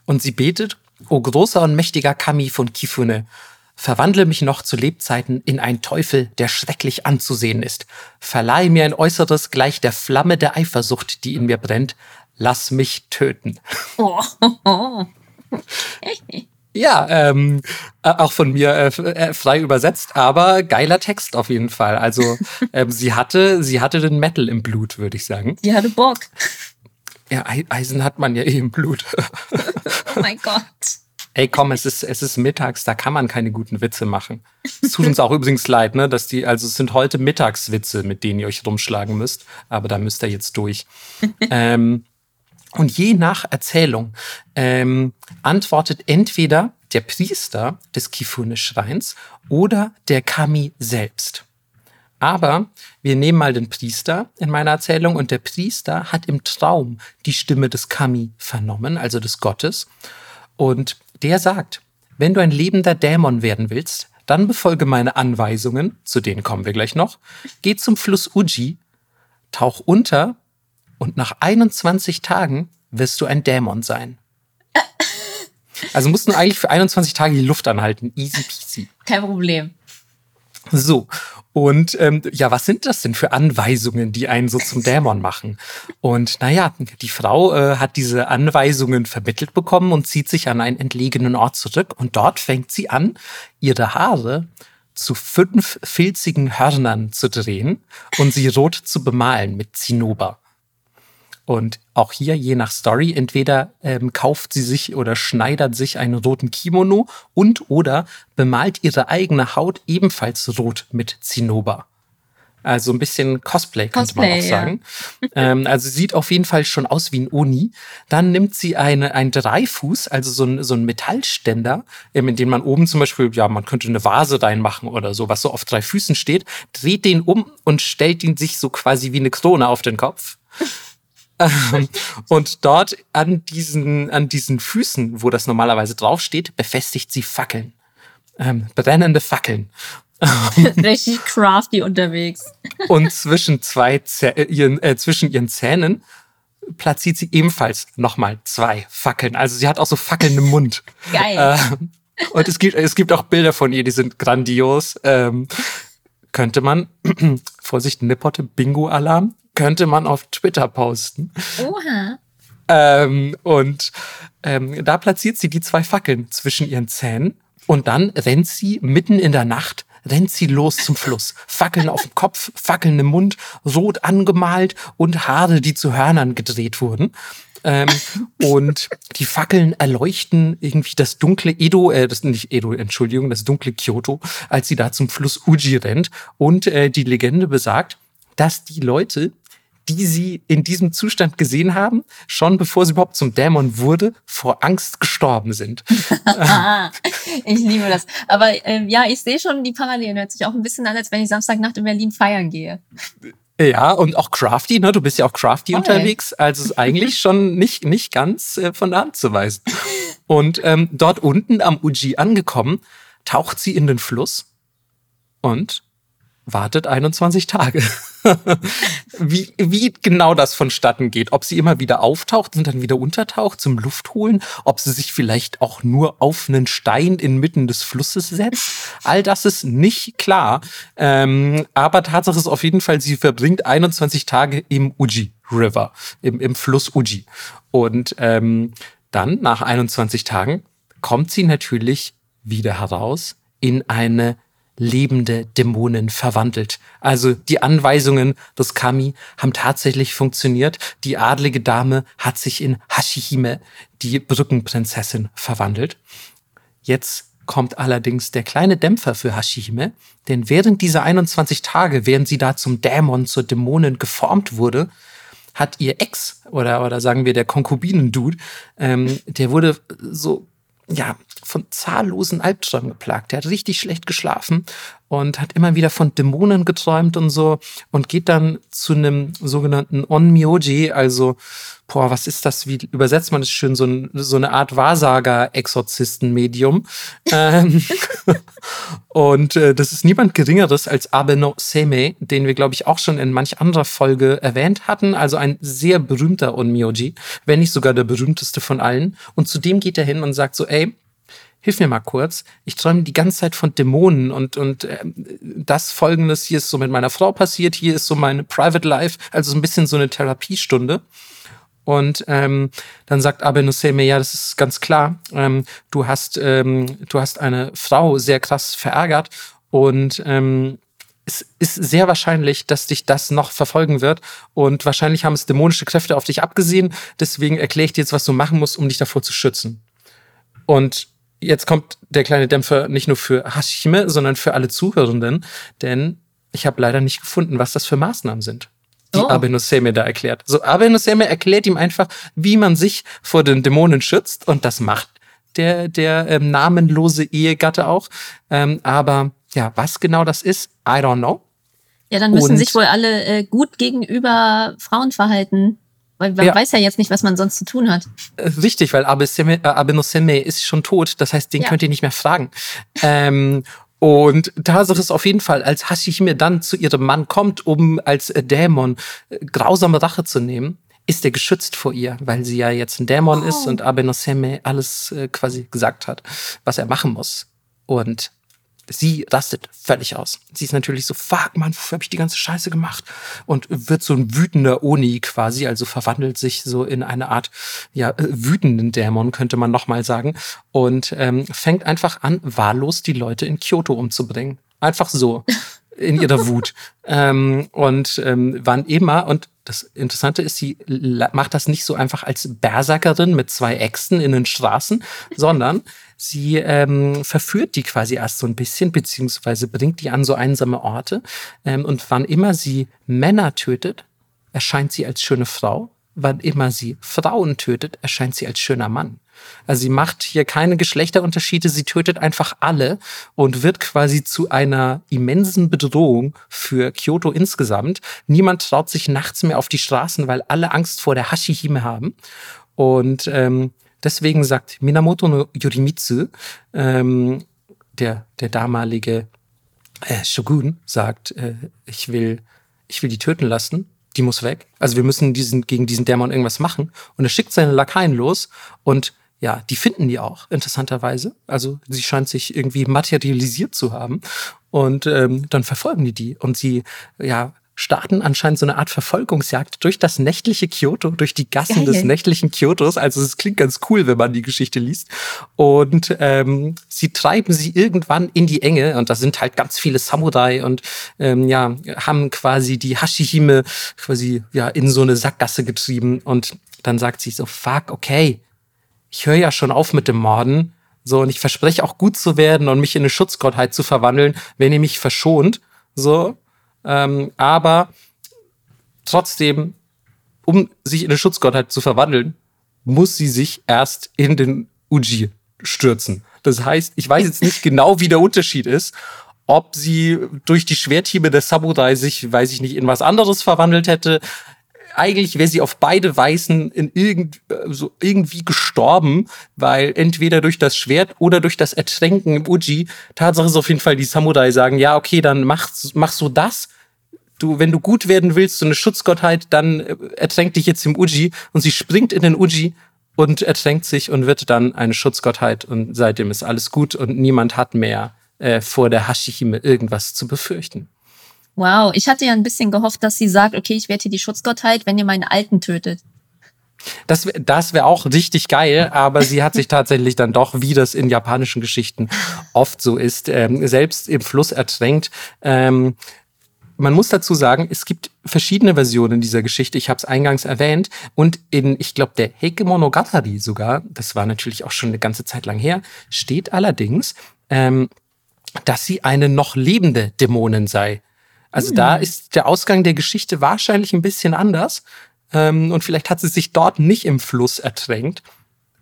Und sie betet, O großer und mächtiger Kami von Kifune, Verwandle mich noch zu Lebzeiten in einen Teufel, der schrecklich anzusehen ist. Verleihe mir ein Äußeres gleich der Flamme der Eifersucht, die in mir brennt. Lass mich töten. Oh. ja, ähm, äh, auch von mir äh, äh, frei übersetzt, aber geiler Text auf jeden Fall. Also ähm, sie hatte, sie hatte den Metal im Blut, würde ich sagen. Die hatte Bock. Ja, Eisen hat man ja eh im Blut. oh mein Gott. Ey, komm, es ist, es ist mittags, da kann man keine guten Witze machen. Es tut uns auch übrigens leid, ne, dass die, also es sind heute Mittagswitze, mit denen ihr euch rumschlagen müsst, aber da müsst ihr jetzt durch. ähm, und je nach Erzählung ähm, antwortet entweder der Priester des Kifune-Schreins oder der Kami selbst. Aber wir nehmen mal den Priester in meiner Erzählung und der Priester hat im Traum die Stimme des Kami vernommen, also des Gottes. Und der sagt, wenn du ein lebender Dämon werden willst, dann befolge meine Anweisungen, zu denen kommen wir gleich noch, geh zum Fluss Uji, tauch unter und nach 21 Tagen wirst du ein Dämon sein. Also musst du eigentlich für 21 Tage die Luft anhalten. Easy peasy. Kein Problem. So, und ähm, ja, was sind das denn für Anweisungen, die einen so zum Dämon machen? Und naja, die Frau äh, hat diese Anweisungen vermittelt bekommen und zieht sich an einen entlegenen Ort zurück. Und dort fängt sie an, ihre Haare zu fünf filzigen Hörnern zu drehen und sie rot zu bemalen mit Zinnober. Und auch hier, je nach Story, entweder ähm, kauft sie sich oder schneidert sich einen roten Kimono und oder bemalt ihre eigene Haut ebenfalls rot mit Zinnober. Also ein bisschen Cosplay, könnte Cosplay, man auch sagen. Ja. ähm, also sieht auf jeden Fall schon aus wie ein Oni. Dann nimmt sie eine, ein Dreifuß, also so ein, so ein Metallständer, ähm, in den man oben zum Beispiel, ja, man könnte eine Vase reinmachen oder so, was so auf drei Füßen steht, dreht den um und stellt ihn sich so quasi wie eine Krone auf den Kopf. Ähm, und dort an diesen, an diesen Füßen, wo das normalerweise draufsteht, befestigt sie Fackeln. Ähm, brennende Fackeln. Richtig crafty unterwegs. Und zwischen zwei Zäh äh, ihren, äh, zwischen ihren Zähnen platziert sie ebenfalls nochmal zwei Fackeln. Also sie hat auch so Fackeln im Mund. Geil. Äh, und es gibt, es gibt auch Bilder von ihr, die sind grandios. Ähm, könnte man, Vorsicht, Nippote, Bingo-Alarm, könnte man auf Twitter posten. Oha. Ähm, und ähm, da platziert sie die zwei Fackeln zwischen ihren Zähnen und dann rennt sie mitten in der Nacht rennt sie los zum Fluss. Fackeln auf dem Kopf, Fackeln im Mund, rot angemalt und Haare, die zu Hörnern gedreht wurden. Ähm, und die Fackeln erleuchten irgendwie das dunkle Edo, äh, das nicht Edo, Entschuldigung, das dunkle Kyoto, als sie da zum Fluss Uji rennt. Und äh, die Legende besagt, dass die Leute, die sie in diesem Zustand gesehen haben, schon bevor sie überhaupt zum Dämon wurde, vor Angst gestorben sind. ich liebe das. Aber ähm, ja, ich sehe schon die Parallelen. Hört sich auch ein bisschen an, als wenn ich Samstagnacht in Berlin feiern gehe. Ja, und auch crafty, ne? Du bist ja auch crafty okay. unterwegs. Also ist eigentlich schon nicht, nicht ganz äh, von der Hand zu weisen. Und ähm, dort unten am Uji angekommen, taucht sie in den Fluss und wartet 21 Tage. Wie, wie genau das vonstatten geht. Ob sie immer wieder auftaucht und dann wieder untertaucht zum Luft holen, ob sie sich vielleicht auch nur auf einen Stein inmitten des Flusses setzt. All das ist nicht klar. Ähm, aber Tatsache ist auf jeden Fall, sie verbringt 21 Tage im Uji River, im, im Fluss Uji. Und ähm, dann, nach 21 Tagen, kommt sie natürlich wieder heraus in eine lebende Dämonen verwandelt. Also die Anweisungen des Kami haben tatsächlich funktioniert. Die adlige Dame hat sich in Hashihime, die Brückenprinzessin, verwandelt. Jetzt kommt allerdings der kleine Dämpfer für Hashihime, denn während dieser 21 Tage, während sie da zum Dämon, zur Dämonin geformt wurde, hat ihr Ex oder, oder sagen wir der Konkubinen-Dude, ähm, der wurde so ja, von zahllosen Albträumen geplagt. Der hat richtig schlecht geschlafen und hat immer wieder von Dämonen geträumt und so und geht dann zu einem sogenannten Onmyoji, also boah, was ist das? Wie übersetzt man das schön? So, ein, so eine Art Wahrsager-Exorzisten-Medium. ähm, und äh, das ist niemand Geringeres als Abeno Seme, den wir, glaube ich, auch schon in manch anderer Folge erwähnt hatten. Also ein sehr berühmter Onmyoji, wenn nicht sogar der berühmteste von allen. Und zudem geht er hin und sagt so, ey, hilf mir mal kurz. Ich träume die ganze Zeit von Dämonen und, und äh, das Folgendes hier ist so mit meiner Frau passiert, hier ist so meine Private Life, also so ein bisschen so eine Therapiestunde. Und ähm, dann sagt Abe Nusseime, ja, das ist ganz klar, ähm, du, hast, ähm, du hast eine Frau sehr krass verärgert und ähm, es ist sehr wahrscheinlich, dass dich das noch verfolgen wird und wahrscheinlich haben es dämonische Kräfte auf dich abgesehen. Deswegen erkläre ich dir jetzt, was du machen musst, um dich davor zu schützen. Und jetzt kommt der kleine Dämpfer nicht nur für Hashime, sondern für alle Zuhörenden, denn ich habe leider nicht gefunden, was das für Maßnahmen sind die oh. Abe Nuseme da erklärt. So, Abe Nuseme erklärt ihm einfach, wie man sich vor den Dämonen schützt und das macht der, der ähm, namenlose Ehegatte auch. Ähm, aber ja, was genau das ist, I don't know. Ja, dann müssen und, sich wohl alle äh, gut gegenüber Frauen verhalten. Weil man ja. weiß ja jetzt nicht, was man sonst zu tun hat. Äh, richtig, weil Abe, Seme, äh, Abe Noseme ist schon tot. Das heißt, den ja. könnt ihr nicht mehr fragen. ähm, und Tatsache ist auf jeden Fall, als Hashihime dann zu ihrem Mann kommt, um als äh, Dämon grausame Rache zu nehmen, ist er geschützt vor ihr, weil sie ja jetzt ein Dämon oh. ist und Abe Noseme alles äh, quasi gesagt hat, was er machen muss. Und sie rastet völlig aus. Sie ist natürlich so, fuck, Mann, wofür habe ich die ganze Scheiße gemacht? Und wird so ein wütender Oni quasi, also verwandelt sich so in eine Art, ja, äh, wütenden Dämon, könnte man nochmal sagen. Und ähm, fängt einfach an, wahllos die Leute in Kyoto umzubringen. Einfach so. in ihrer Wut. ähm, und ähm, wann immer, und das Interessante ist, sie macht das nicht so einfach als Berserkerin mit zwei Äxten in den Straßen, sondern sie ähm, verführt die quasi erst so ein bisschen, beziehungsweise bringt die an so einsame Orte. Ähm, und wann immer sie Männer tötet, erscheint sie als schöne Frau. Wann immer sie Frauen tötet, erscheint sie als schöner Mann. Also sie macht hier keine Geschlechterunterschiede, sie tötet einfach alle und wird quasi zu einer immensen Bedrohung für Kyoto insgesamt. Niemand traut sich nachts mehr auf die Straßen, weil alle Angst vor der Hashihime haben. Und ähm, deswegen sagt Minamoto no Yorimitsu, ähm, der, der damalige äh, Shogun, sagt, äh, ich will, ich will die töten lassen die muss weg. Also wir müssen diesen, gegen diesen Dämon irgendwas machen. Und er schickt seine Lakaien los und ja, die finden die auch, interessanterweise. Also sie scheint sich irgendwie materialisiert zu haben. Und ähm, dann verfolgen die die. Und sie, ja, starten anscheinend so eine Art Verfolgungsjagd durch das nächtliche Kyoto, durch die Gassen Geil. des nächtlichen Kyotos. Also es klingt ganz cool, wenn man die Geschichte liest. Und ähm, sie treiben sie irgendwann in die Enge und da sind halt ganz viele Samurai und ähm, ja haben quasi die Hashihime quasi ja in so eine Sackgasse getrieben und dann sagt sie so fuck okay ich höre ja schon auf mit dem Morden. So, und ich verspreche auch gut zu werden und mich in eine Schutzgottheit zu verwandeln, wenn ihr mich verschont. So. Ähm, aber trotzdem, um sich in eine Schutzgottheit zu verwandeln, muss sie sich erst in den Uji stürzen. Das heißt, ich weiß jetzt nicht genau, wie der Unterschied ist, ob sie durch die Schwerthiebe des Samurai sich, weiß ich nicht, in was anderes verwandelt hätte. Eigentlich wäre sie auf beide Weisen in irgend, so irgendwie gestorben, weil entweder durch das Schwert oder durch das Ertränken im Uji. Tatsache ist auf jeden Fall, die Samurai sagen, ja, okay, dann mach, mach so das. Du, wenn du gut werden willst, so eine Schutzgottheit, dann äh, ertränk dich jetzt im Uji. Und sie springt in den Uji und ertränkt sich und wird dann eine Schutzgottheit. Und seitdem ist alles gut und niemand hat mehr äh, vor der Hashihime irgendwas zu befürchten. Wow, ich hatte ja ein bisschen gehofft, dass sie sagt, okay, ich werde hier die Schutzgottheit, wenn ihr meine Alten tötet. Das, das wäre auch richtig geil, aber sie hat sich tatsächlich dann doch, wie das in japanischen Geschichten oft so ist, ähm, selbst im Fluss ertränkt. Ähm, man muss dazu sagen, es gibt verschiedene Versionen dieser Geschichte. Ich habe es eingangs erwähnt. Und in, ich glaube, der Heike Monogatari sogar, das war natürlich auch schon eine ganze Zeit lang her, steht allerdings, ähm, dass sie eine noch lebende Dämonin sei. Also hm. da ist der Ausgang der Geschichte wahrscheinlich ein bisschen anders. Ähm, und vielleicht hat sie sich dort nicht im Fluss ertränkt.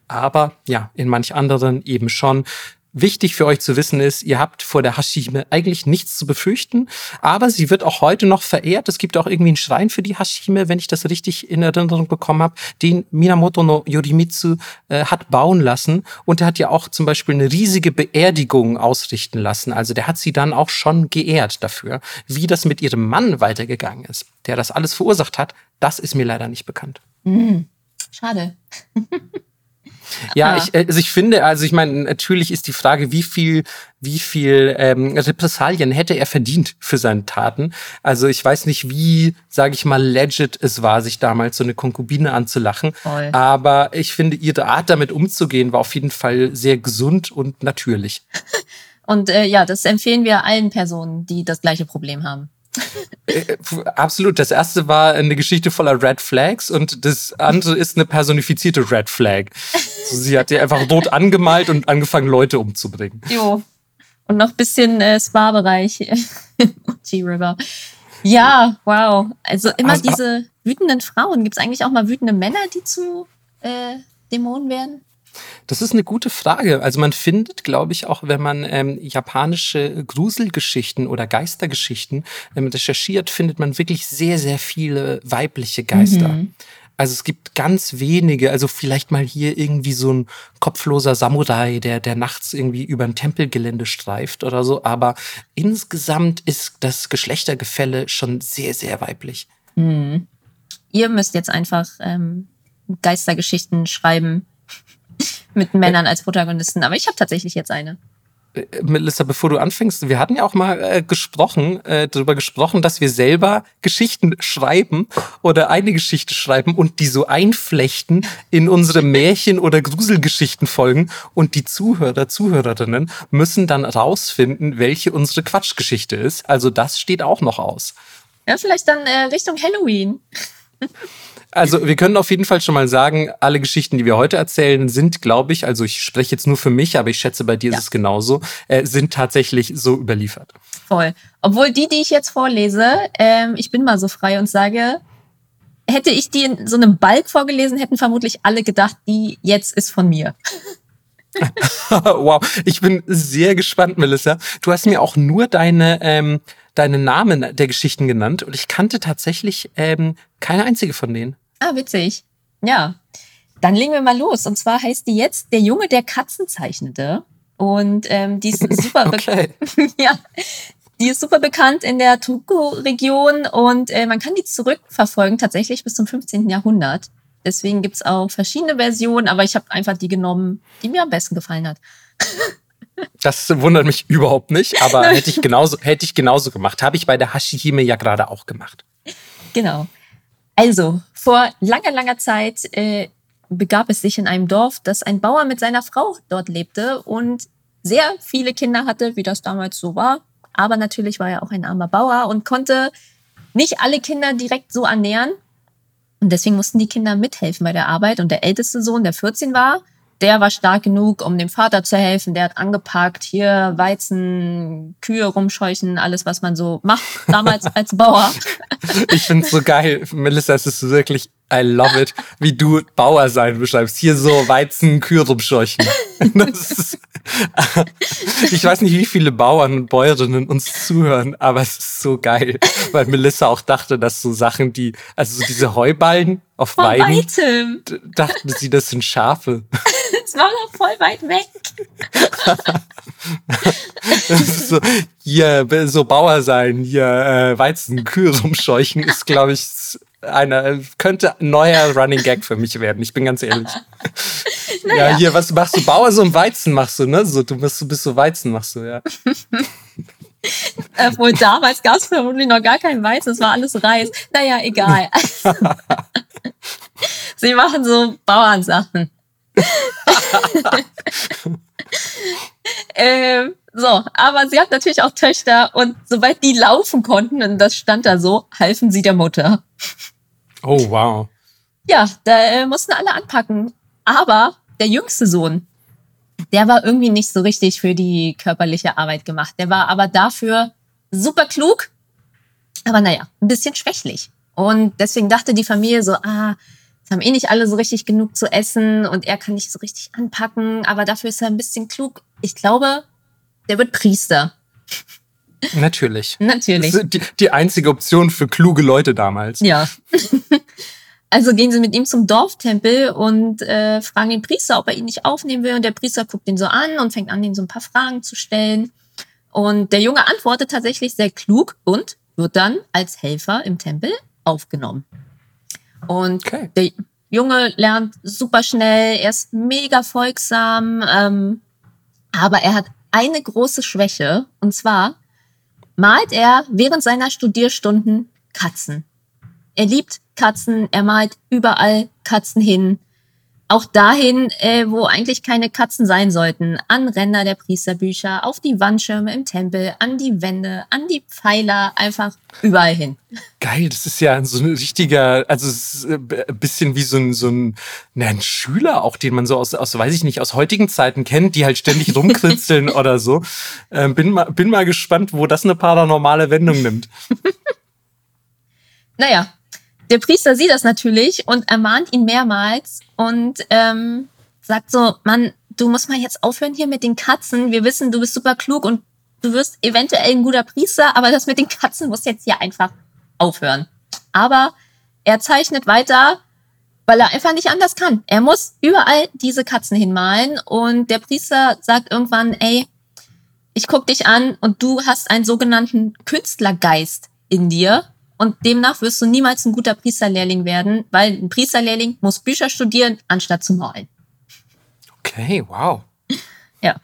Aber ja, in manch anderen eben schon. Wichtig für euch zu wissen ist, ihr habt vor der Hashime eigentlich nichts zu befürchten, aber sie wird auch heute noch verehrt. Es gibt auch irgendwie einen Schrein für die Hashime, wenn ich das richtig in Erinnerung bekommen habe, den Minamoto no Yorimitsu äh, hat bauen lassen. Und er hat ja auch zum Beispiel eine riesige Beerdigung ausrichten lassen. Also der hat sie dann auch schon geehrt dafür. Wie das mit ihrem Mann weitergegangen ist, der das alles verursacht hat, das ist mir leider nicht bekannt. Mhm. Schade. Ja, ich, äh, also ich finde, also ich meine, natürlich ist die Frage, wie viel, wie viel ähm, Repressalien hätte er verdient für seine Taten. Also ich weiß nicht, wie, sage ich mal, legit es war, sich damals so eine Konkubine anzulachen. Voll. Aber ich finde, ihre Art damit umzugehen war auf jeden Fall sehr gesund und natürlich. Und äh, ja, das empfehlen wir allen Personen, die das gleiche Problem haben. Äh, absolut. Das erste war eine Geschichte voller Red Flags und das andere ist eine personifizierte Red Flag. Also sie hat die einfach rot angemalt und angefangen, Leute umzubringen. Jo. Und noch ein bisschen äh, Spa-Bereich. G-River. Ja, wow. Also immer also, diese wütenden Frauen. Gibt es eigentlich auch mal wütende Männer, die zu äh, Dämonen werden? Das ist eine gute Frage. Also man findet, glaube ich, auch wenn man ähm, japanische Gruselgeschichten oder Geistergeschichten ähm, recherchiert, findet man wirklich sehr, sehr viele weibliche Geister. Mhm. Also es gibt ganz wenige, also vielleicht mal hier irgendwie so ein kopfloser Samurai, der, der nachts irgendwie über ein Tempelgelände streift oder so. Aber insgesamt ist das Geschlechtergefälle schon sehr, sehr weiblich. Mhm. Ihr müsst jetzt einfach ähm, Geistergeschichten schreiben mit Männern als Protagonisten. Aber ich habe tatsächlich jetzt eine. Äh, Melissa, bevor du anfängst, wir hatten ja auch mal äh, gesprochen, äh, darüber gesprochen, dass wir selber Geschichten schreiben oder eine Geschichte schreiben und die so einflechten in unsere Märchen- oder Gruselgeschichten folgen und die Zuhörer, Zuhörerinnen müssen dann rausfinden, welche unsere Quatschgeschichte ist. Also das steht auch noch aus. Ja, vielleicht dann äh, Richtung Halloween. Also wir können auf jeden Fall schon mal sagen, alle Geschichten, die wir heute erzählen, sind, glaube ich, also ich spreche jetzt nur für mich, aber ich schätze, bei dir ja. ist es genauso, äh, sind tatsächlich so überliefert. Voll. Obwohl die, die ich jetzt vorlese, ähm, ich bin mal so frei und sage, hätte ich die in so einem Balk vorgelesen, hätten vermutlich alle gedacht, die jetzt ist von mir. wow, ich bin sehr gespannt, Melissa. Du hast mir auch nur deine ähm, deine Namen der Geschichten genannt und ich kannte tatsächlich ähm, keine einzige von denen. Ah, witzig. Ja. Dann legen wir mal los. Und zwar heißt die jetzt Der Junge, der Katzen zeichnete. Und ähm, die ist super okay. ja, die ist super bekannt in der Togo-Region und äh, man kann die zurückverfolgen tatsächlich bis zum 15. Jahrhundert. Deswegen gibt's auch verschiedene Versionen, aber ich habe einfach die genommen, die mir am besten gefallen hat. Das wundert mich überhaupt nicht, aber hätte ich genauso, hätte ich genauso gemacht. Habe ich bei der Hashihime ja gerade auch gemacht. Genau. Also, vor langer, langer Zeit äh, begab es sich in einem Dorf, dass ein Bauer mit seiner Frau dort lebte und sehr viele Kinder hatte, wie das damals so war. Aber natürlich war er auch ein armer Bauer und konnte nicht alle Kinder direkt so ernähren. Und deswegen mussten die Kinder mithelfen bei der Arbeit. Und der älteste Sohn, der 14 war, der war stark genug, um dem Vater zu helfen. Der hat angepackt, hier Weizen, Kühe rumscheuchen, alles, was man so macht damals als Bauer. Ich finde es so geil, Melissa, es ist wirklich I love it, wie du Bauer sein beschreibst. Hier so Weizen, Kühe rumscheuchen. Ist, ich weiß nicht, wie viele Bauern und Bäuerinnen uns zuhören, aber es ist so geil, weil Melissa auch dachte, dass so Sachen, die, also so diese Heuballen auf Von Weiden, weitem. dachten sie, das sind Schafe. Das war noch voll weit weg. So, hier, so Bauer sein, hier äh, Weizen, Kühe rumscheuchen, ist, glaube ich, einer, könnte ein neuer Running Gag für mich werden. Ich bin ganz ehrlich. Ja, hier, was machst du? Bauer so ein Weizen machst du, ne? So, du bist, bist so Weizen machst du, ja. Obwohl damals gab es vermutlich noch gar kein Weizen, es war alles Reis. Naja, egal. Sie machen so Bauernsachen. Ähm, so, aber sie hat natürlich auch Töchter und sobald die laufen konnten, und das stand da so, halfen sie der Mutter. Oh, wow. Ja, da äh, mussten alle anpacken. Aber der jüngste Sohn, der war irgendwie nicht so richtig für die körperliche Arbeit gemacht. Der war aber dafür super klug, aber naja, ein bisschen schwächlich. Und deswegen dachte die Familie so, ah, es haben eh nicht alle so richtig genug zu essen und er kann nicht so richtig anpacken, aber dafür ist er ein bisschen klug. Ich glaube, der wird Priester. Natürlich. Natürlich. Das ist die, die einzige Option für kluge Leute damals. Ja. Also gehen sie mit ihm zum Dorftempel und äh, fragen den Priester, ob er ihn nicht aufnehmen will. Und der Priester guckt ihn so an und fängt an, ihn so ein paar Fragen zu stellen. Und der Junge antwortet tatsächlich sehr klug und wird dann als Helfer im Tempel aufgenommen. Und Okay. der Junge lernt super schnell, er ist mega folgsam, ähm, aber er hat eine große Schwäche. Und zwar malt er während seiner Studierstunden Katzen. Er liebt Katzen, er malt überall Katzen hin. Auch dahin, äh, wo eigentlich keine Katzen sein sollten. An Ränder der Priesterbücher, auf die Wandschirme im Tempel, an die Wände, an die Pfeiler, einfach überall hin. Geil, das ist ja so ein richtiger, also es ist äh, ein bisschen wie so ein, so ein, na, ein Schüler auch, den man so aus, aus, weiß ich nicht, aus heutigen Zeiten kennt, die halt ständig rumkritzeln oder so. Ähm, bin, mal, bin mal gespannt, wo das eine paranormale Wendung nimmt. Naja, der Priester sieht das natürlich und ermahnt ihn mehrmals und ähm, sagt so, Mann, du musst mal jetzt aufhören hier mit den Katzen. Wir wissen, du bist super klug und du wirst eventuell ein guter Priester, aber das mit den Katzen muss jetzt hier einfach aufhören. Aber er zeichnet weiter, weil er einfach nicht anders kann. Er muss überall diese Katzen hinmalen und der Priester sagt irgendwann, ey, ich guck dich an und du hast einen sogenannten Künstlergeist in dir und demnach wirst du niemals ein guter Priesterlehrling werden, weil ein Priesterlehrling muss Bücher studieren, anstatt zu malen. Okay, wow. Ja.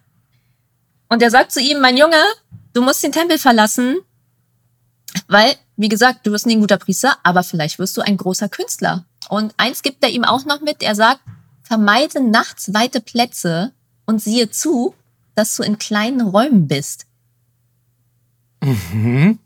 Und er sagt zu ihm, mein Junge, du musst den Tempel verlassen, weil, wie gesagt, du wirst nie ein guter Priester, aber vielleicht wirst du ein großer Künstler. Und eins gibt er ihm auch noch mit, er sagt, vermeide nachts weite Plätze und siehe zu, dass du in kleinen Räumen bist. Mhm.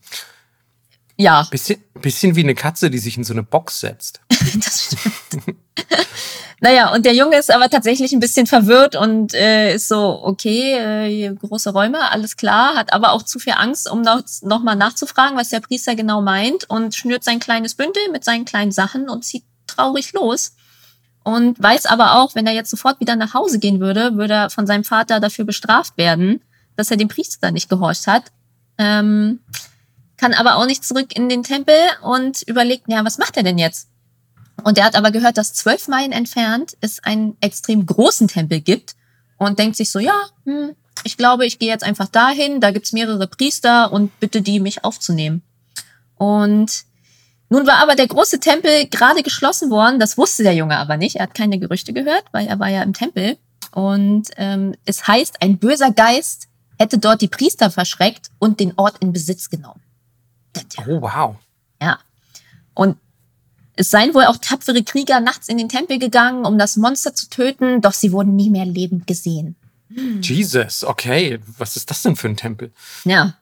Ja, Bisschen, bisschen wie eine Katze, die sich in so eine Box setzt. das stimmt. naja, und der Junge ist aber tatsächlich ein bisschen verwirrt und äh, ist so, okay, äh, große Räume, alles klar, hat aber auch zu viel Angst, um noch, noch mal nachzufragen, was der Priester genau meint und schnürt sein kleines Bündel mit seinen kleinen Sachen und zieht traurig los. Und weiß aber auch, wenn er jetzt sofort wieder nach Hause gehen würde, würde er von seinem Vater dafür bestraft werden, dass er dem Priester nicht gehorcht hat. Ähm, kann aber auch nicht zurück in den Tempel und überlegt, ja, was macht er denn jetzt? Und er hat aber gehört, dass zwölf Meilen entfernt es einen extrem großen Tempel gibt und denkt sich so, ja, hm, ich glaube, ich gehe jetzt einfach dahin, da gibt's mehrere Priester und bitte die, mich aufzunehmen. Und nun war aber der große Tempel gerade geschlossen worden, das wusste der Junge aber nicht, er hat keine Gerüchte gehört, weil er war ja im Tempel. Und ähm, es heißt, ein böser Geist hätte dort die Priester verschreckt und den Ort in Besitz genommen. Oh, wow. Ja. Und es seien wohl auch tapfere Krieger nachts in den Tempel gegangen, um das Monster zu töten, doch sie wurden nie mehr lebend gesehen. Jesus, okay. Was ist das denn für ein Tempel? Ja.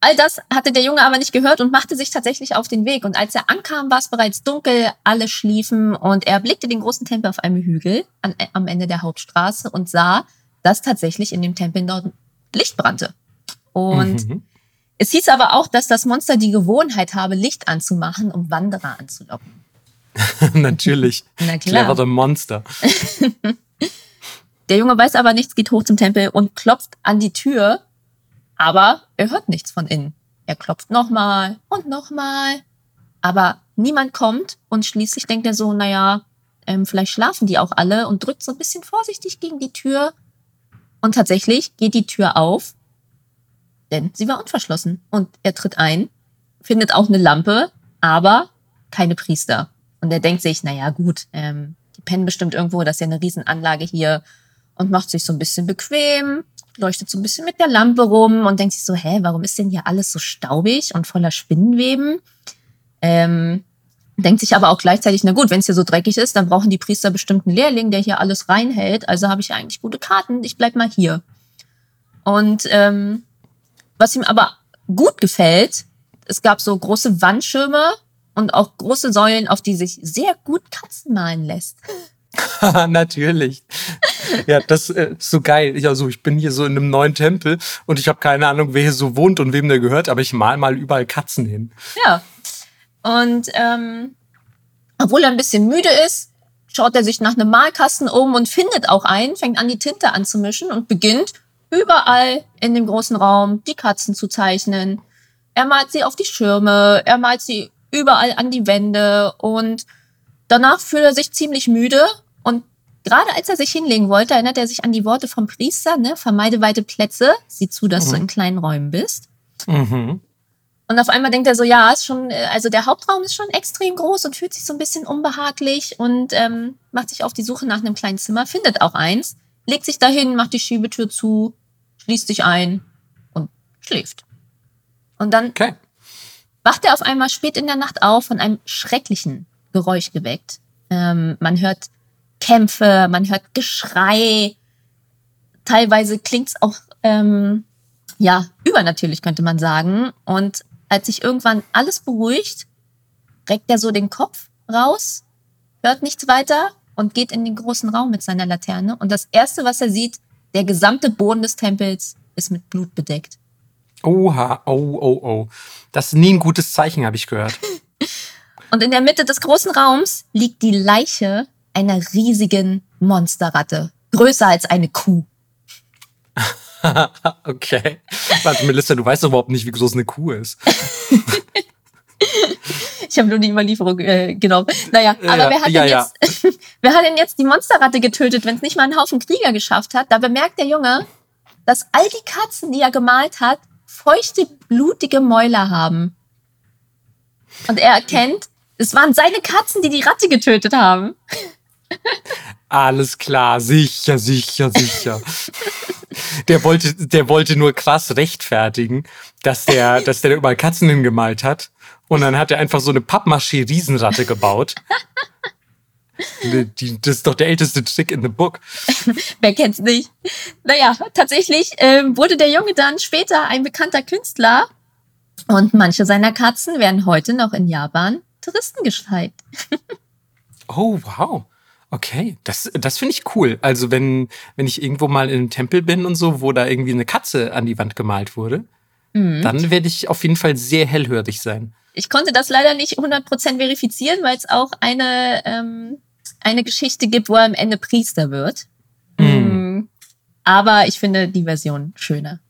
All das hatte der Junge aber nicht gehört und machte sich tatsächlich auf den Weg. Und als er ankam, war es bereits dunkel, alle schliefen und er blickte den großen Tempel auf einem Hügel an, äh, am Ende der Hauptstraße und sah, dass tatsächlich in dem Tempel dort Licht brannte. Und mhm. Es hieß aber auch, dass das Monster die Gewohnheit habe, Licht anzumachen, um Wanderer anzulocken. Natürlich. Na klar. Clevere Monster. der Junge weiß aber nichts, geht hoch zum Tempel und klopft an die Tür aber er hört nichts von innen. Er klopft nochmal und nochmal. Aber niemand kommt und schließlich denkt er so, naja, ähm, vielleicht schlafen die auch alle und drückt so ein bisschen vorsichtig gegen die Tür. Und tatsächlich geht die Tür auf, denn sie war unverschlossen. Und er tritt ein, findet auch eine Lampe, aber keine Priester. Und er denkt sich, naja, gut, ähm, die pennen bestimmt irgendwo, das ist ja eine Riesenanlage hier und macht sich so ein bisschen bequem, leuchtet so ein bisschen mit der Lampe rum und denkt sich so, hä, warum ist denn hier alles so staubig und voller Spinnenweben? Ähm, denkt sich aber auch gleichzeitig, na gut, wenn es hier so dreckig ist, dann brauchen die Priester bestimmt einen Lehrling, der hier alles reinhält. Also habe ich eigentlich gute Karten, ich bleib mal hier. Und ähm, was ihm aber gut gefällt, es gab so große Wandschirme und auch große Säulen, auf die sich sehr gut Katzen malen lässt. Natürlich. Ja, das äh, ist so geil. Ich, also ich bin hier so in einem neuen Tempel und ich habe keine Ahnung, wer hier so wohnt und wem der gehört, aber ich mal mal überall Katzen hin. Ja. Und ähm, obwohl er ein bisschen müde ist, schaut er sich nach einem Malkasten um und findet auch einen, fängt an, die Tinte anzumischen und beginnt überall in dem großen Raum die Katzen zu zeichnen. Er malt sie auf die Schirme, er malt sie überall an die Wände und danach fühlt er sich ziemlich müde und gerade als er sich hinlegen wollte, erinnert er sich an die Worte vom Priester, ne? Vermeide weite Plätze, sieh zu, dass mhm. du in kleinen Räumen bist. Mhm. Und auf einmal denkt er so, ja, ist schon, also der Hauptraum ist schon extrem groß und fühlt sich so ein bisschen unbehaglich und ähm, macht sich auf die Suche nach einem kleinen Zimmer, findet auch eins, legt sich dahin, macht die Schiebetür zu, schließt sich ein und schläft. Und dann okay. wacht er auf einmal spät in der Nacht auf von einem schrecklichen Geräusch geweckt. Ähm, man hört Kämpfe, man hört Geschrei. Teilweise klingt's auch ähm, ja übernatürlich, könnte man sagen. Und als sich irgendwann alles beruhigt, reckt er so den Kopf raus, hört nichts weiter und geht in den großen Raum mit seiner Laterne. Und das erste, was er sieht, der gesamte Boden des Tempels ist mit Blut bedeckt. Oha, oh, oh, oh. Das ist nie ein gutes Zeichen, habe ich gehört. und in der Mitte des großen Raums liegt die Leiche einer riesigen Monsterratte, größer als eine Kuh. okay. Warte, Melissa, du weißt doch überhaupt nicht, wie groß eine Kuh ist. Ich habe nur die Überlieferung äh, genommen. Naja, aber ja, wer, hat ja, denn ja. Jetzt, wer hat denn jetzt die Monsterratte getötet, wenn es nicht mal einen Haufen Krieger geschafft hat? Da bemerkt der Junge, dass all die Katzen, die er gemalt hat, feuchte, blutige Mäuler haben. Und er erkennt, es waren seine Katzen, die die Ratte getötet haben. Alles klar, sicher, sicher, sicher. der wollte, der wollte nur krass rechtfertigen, dass der, dass der überall Katzen hingemalt hat. Und dann hat er einfach so eine Pappmaché-Riesenratte gebaut. das ist doch der älteste Trick in the book. Wer kennt's nicht? Naja, tatsächlich ähm, wurde der Junge dann später ein bekannter Künstler und manche seiner Katzen werden heute noch in Japan Touristen gezeigt. oh, wow. Okay, das, das finde ich cool. Also wenn, wenn ich irgendwo mal in einem Tempel bin und so, wo da irgendwie eine Katze an die Wand gemalt wurde, mhm. dann werde ich auf jeden Fall sehr hellhörig sein. Ich konnte das leider nicht 100% verifizieren, weil es auch eine, ähm, eine Geschichte gibt, wo er am Ende Priester wird. Mhm. Aber ich finde die Version schöner.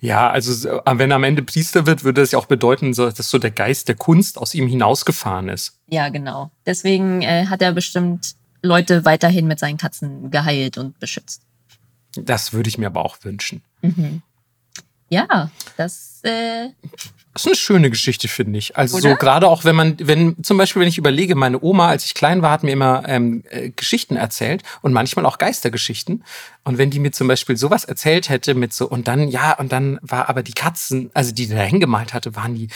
Ja, also äh, wenn er am Ende Priester wird, würde das ja auch bedeuten, dass so der Geist der Kunst aus ihm hinausgefahren ist. Ja, genau. Deswegen äh, hat er bestimmt Leute weiterhin mit seinen Katzen geheilt und beschützt. Das würde ich mir aber auch wünschen. Mhm. Ja, das. Äh das ist eine schöne Geschichte, finde ich. Also Oder? so gerade auch, wenn man, wenn zum Beispiel, wenn ich überlege, meine Oma, als ich klein war, hat mir immer ähm, äh, Geschichten erzählt und manchmal auch Geistergeschichten. Und wenn die mir zum Beispiel sowas erzählt hätte mit so, und dann, ja, und dann war aber die Katzen, also die, die da hingemalt hatte, waren die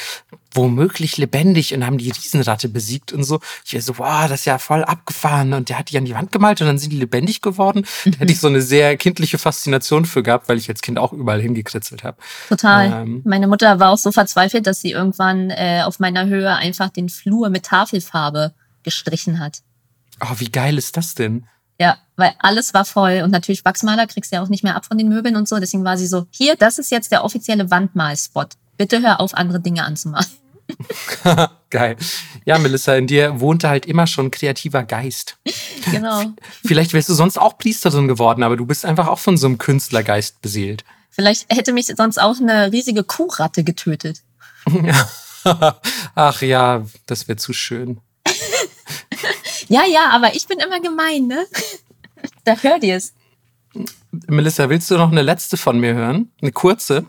womöglich lebendig und haben die Riesenratte besiegt und so. Ich wäre so, wow, das ist ja voll abgefahren. Und der hat die an die Wand gemalt und dann sind die lebendig geworden. Mhm. Da hätte ich so eine sehr kindliche Faszination für gehabt, weil ich als Kind auch überall hingekritzelt habe. Total. Ähm, meine Mutter war auch so verzweifelt, dass sie irgendwann äh, auf meiner Höhe einfach den Flur mit Tafelfarbe gestrichen hat. Oh, wie geil ist das denn? Ja, weil alles war voll und natürlich Wachsmaler kriegst du ja auch nicht mehr ab von den Möbeln und so. Deswegen war sie so, hier, das ist jetzt der offizielle Wandmalspot. Bitte hör auf, andere Dinge anzumalen. Geil. Ja, Melissa, in dir wohnte halt immer schon kreativer Geist. Genau. Vielleicht wärst du sonst auch Priesterin geworden, aber du bist einfach auch von so einem Künstlergeist beseelt. Vielleicht hätte mich sonst auch eine riesige Kuhratte getötet. Ach ja, das wäre zu schön. ja, ja, aber ich bin immer gemein, ne? Da hört ihr es. Melissa, willst du noch eine letzte von mir hören? Eine kurze?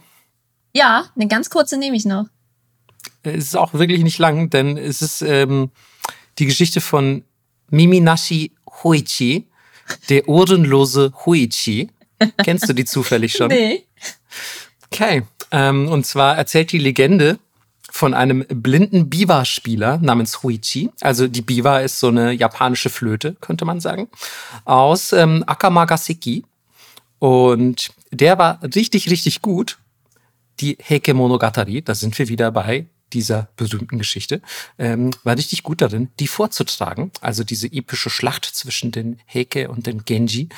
Ja, eine ganz kurze nehme ich noch. Es ist auch wirklich nicht lang, denn es ist ähm, die Geschichte von Miminashi Hoichi, der ohrenlose Hoichi. Kennst du die zufällig schon? Nee. Okay. Ähm, und zwar erzählt die Legende von einem blinden Biwa-Spieler namens Hoichi. Also die Biwa ist so eine japanische Flöte, könnte man sagen, aus ähm, Akamagaseki. Und der war richtig, richtig gut. Die Heike Monogatari, da sind wir wieder bei dieser berühmten Geschichte, ähm, war richtig gut darin, die vorzutragen. Also diese epische Schlacht zwischen den Heike und den Genji.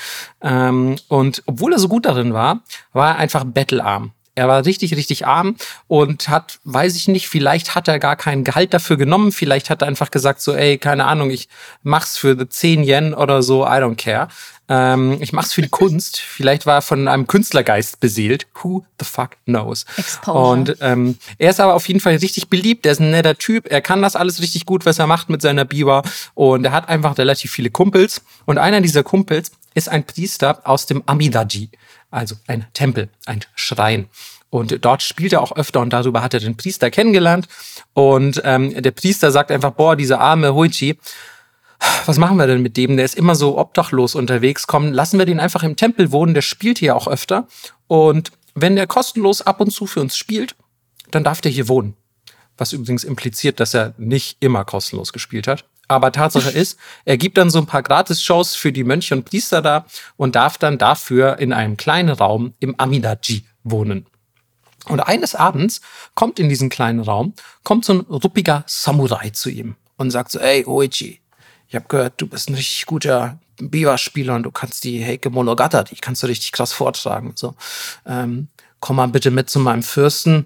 Ähm, und obwohl er so gut darin war, war er einfach battlearm. Er war richtig, richtig arm und hat, weiß ich nicht, vielleicht hat er gar kein Gehalt dafür genommen. Vielleicht hat er einfach gesagt so, ey, keine Ahnung, ich mach's für 10 Yen oder so, I don't care. Ähm, ich mach's für die Kunst. Vielleicht war er von einem Künstlergeist beseelt. Who the fuck knows? Exposure. Und ähm, er ist aber auf jeden Fall richtig beliebt. Er ist ein netter Typ. Er kann das alles richtig gut, was er macht mit seiner Biwa. Und er hat einfach relativ viele Kumpels. Und einer dieser Kumpels ist ein Priester aus dem Amidaji also ein Tempel, ein Schrein. Und dort spielt er auch öfter und darüber hat er den Priester kennengelernt. Und ähm, der Priester sagt einfach, boah, dieser arme Hoichi, was machen wir denn mit dem? Der ist immer so obdachlos unterwegs. Komm, lassen wir den einfach im Tempel wohnen. Der spielt hier auch öfter. Und wenn der kostenlos ab und zu für uns spielt, dann darf der hier wohnen. Was übrigens impliziert, dass er nicht immer kostenlos gespielt hat. Aber Tatsache ist, er gibt dann so ein paar Gratis-Shows für die Mönche und Priester da und darf dann dafür in einem kleinen Raum im Amidaji wohnen. Und eines Abends kommt in diesen kleinen Raum, kommt so ein ruppiger Samurai zu ihm und sagt so, ey, Oichi, ich habe gehört, du bist ein richtig guter Biwa-Spieler und du kannst die Heike Monogatari, kannst du richtig krass vortragen. So, ähm, komm mal bitte mit zu meinem Fürsten,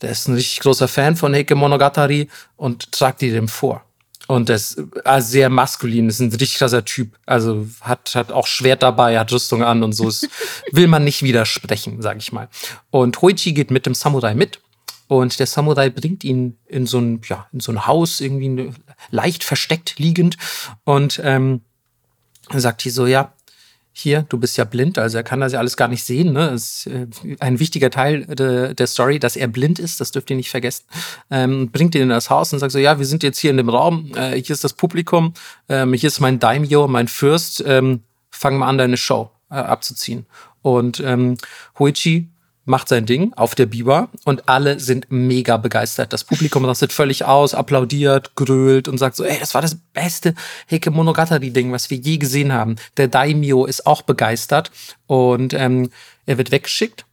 der ist ein richtig großer Fan von Heike Monogatari und trag die dem vor. Und das ist also sehr maskulin, ist ein richtig krasser Typ. Also hat, hat auch Schwert dabei, hat Rüstung an und so. Das will man nicht widersprechen, sag ich mal. Und Hoichi geht mit dem Samurai mit. Und der Samurai bringt ihn in so ein, ja, in so ein Haus, irgendwie leicht versteckt liegend. Und ähm, sagt hier so, ja, hier, du bist ja blind, also er kann das ja alles gar nicht sehen. Ne? Das ist äh, ein wichtiger Teil de, der Story, dass er blind ist, das dürft ihr nicht vergessen. Ähm, bringt ihn in das Haus und sagt so, ja, wir sind jetzt hier in dem Raum, äh, hier ist das Publikum, ähm, hier ist mein Daimyo, mein Fürst, ähm, fang mal an, deine Show äh, abzuziehen. Und ähm, Hoichi macht sein Ding auf der Biber und alle sind mega begeistert. Das Publikum rastet völlig aus, applaudiert, grölt und sagt so, ey, das war das beste Heike Monogatari-Ding, was wir je gesehen haben. Der Daimyo ist auch begeistert und ähm, er wird weggeschickt.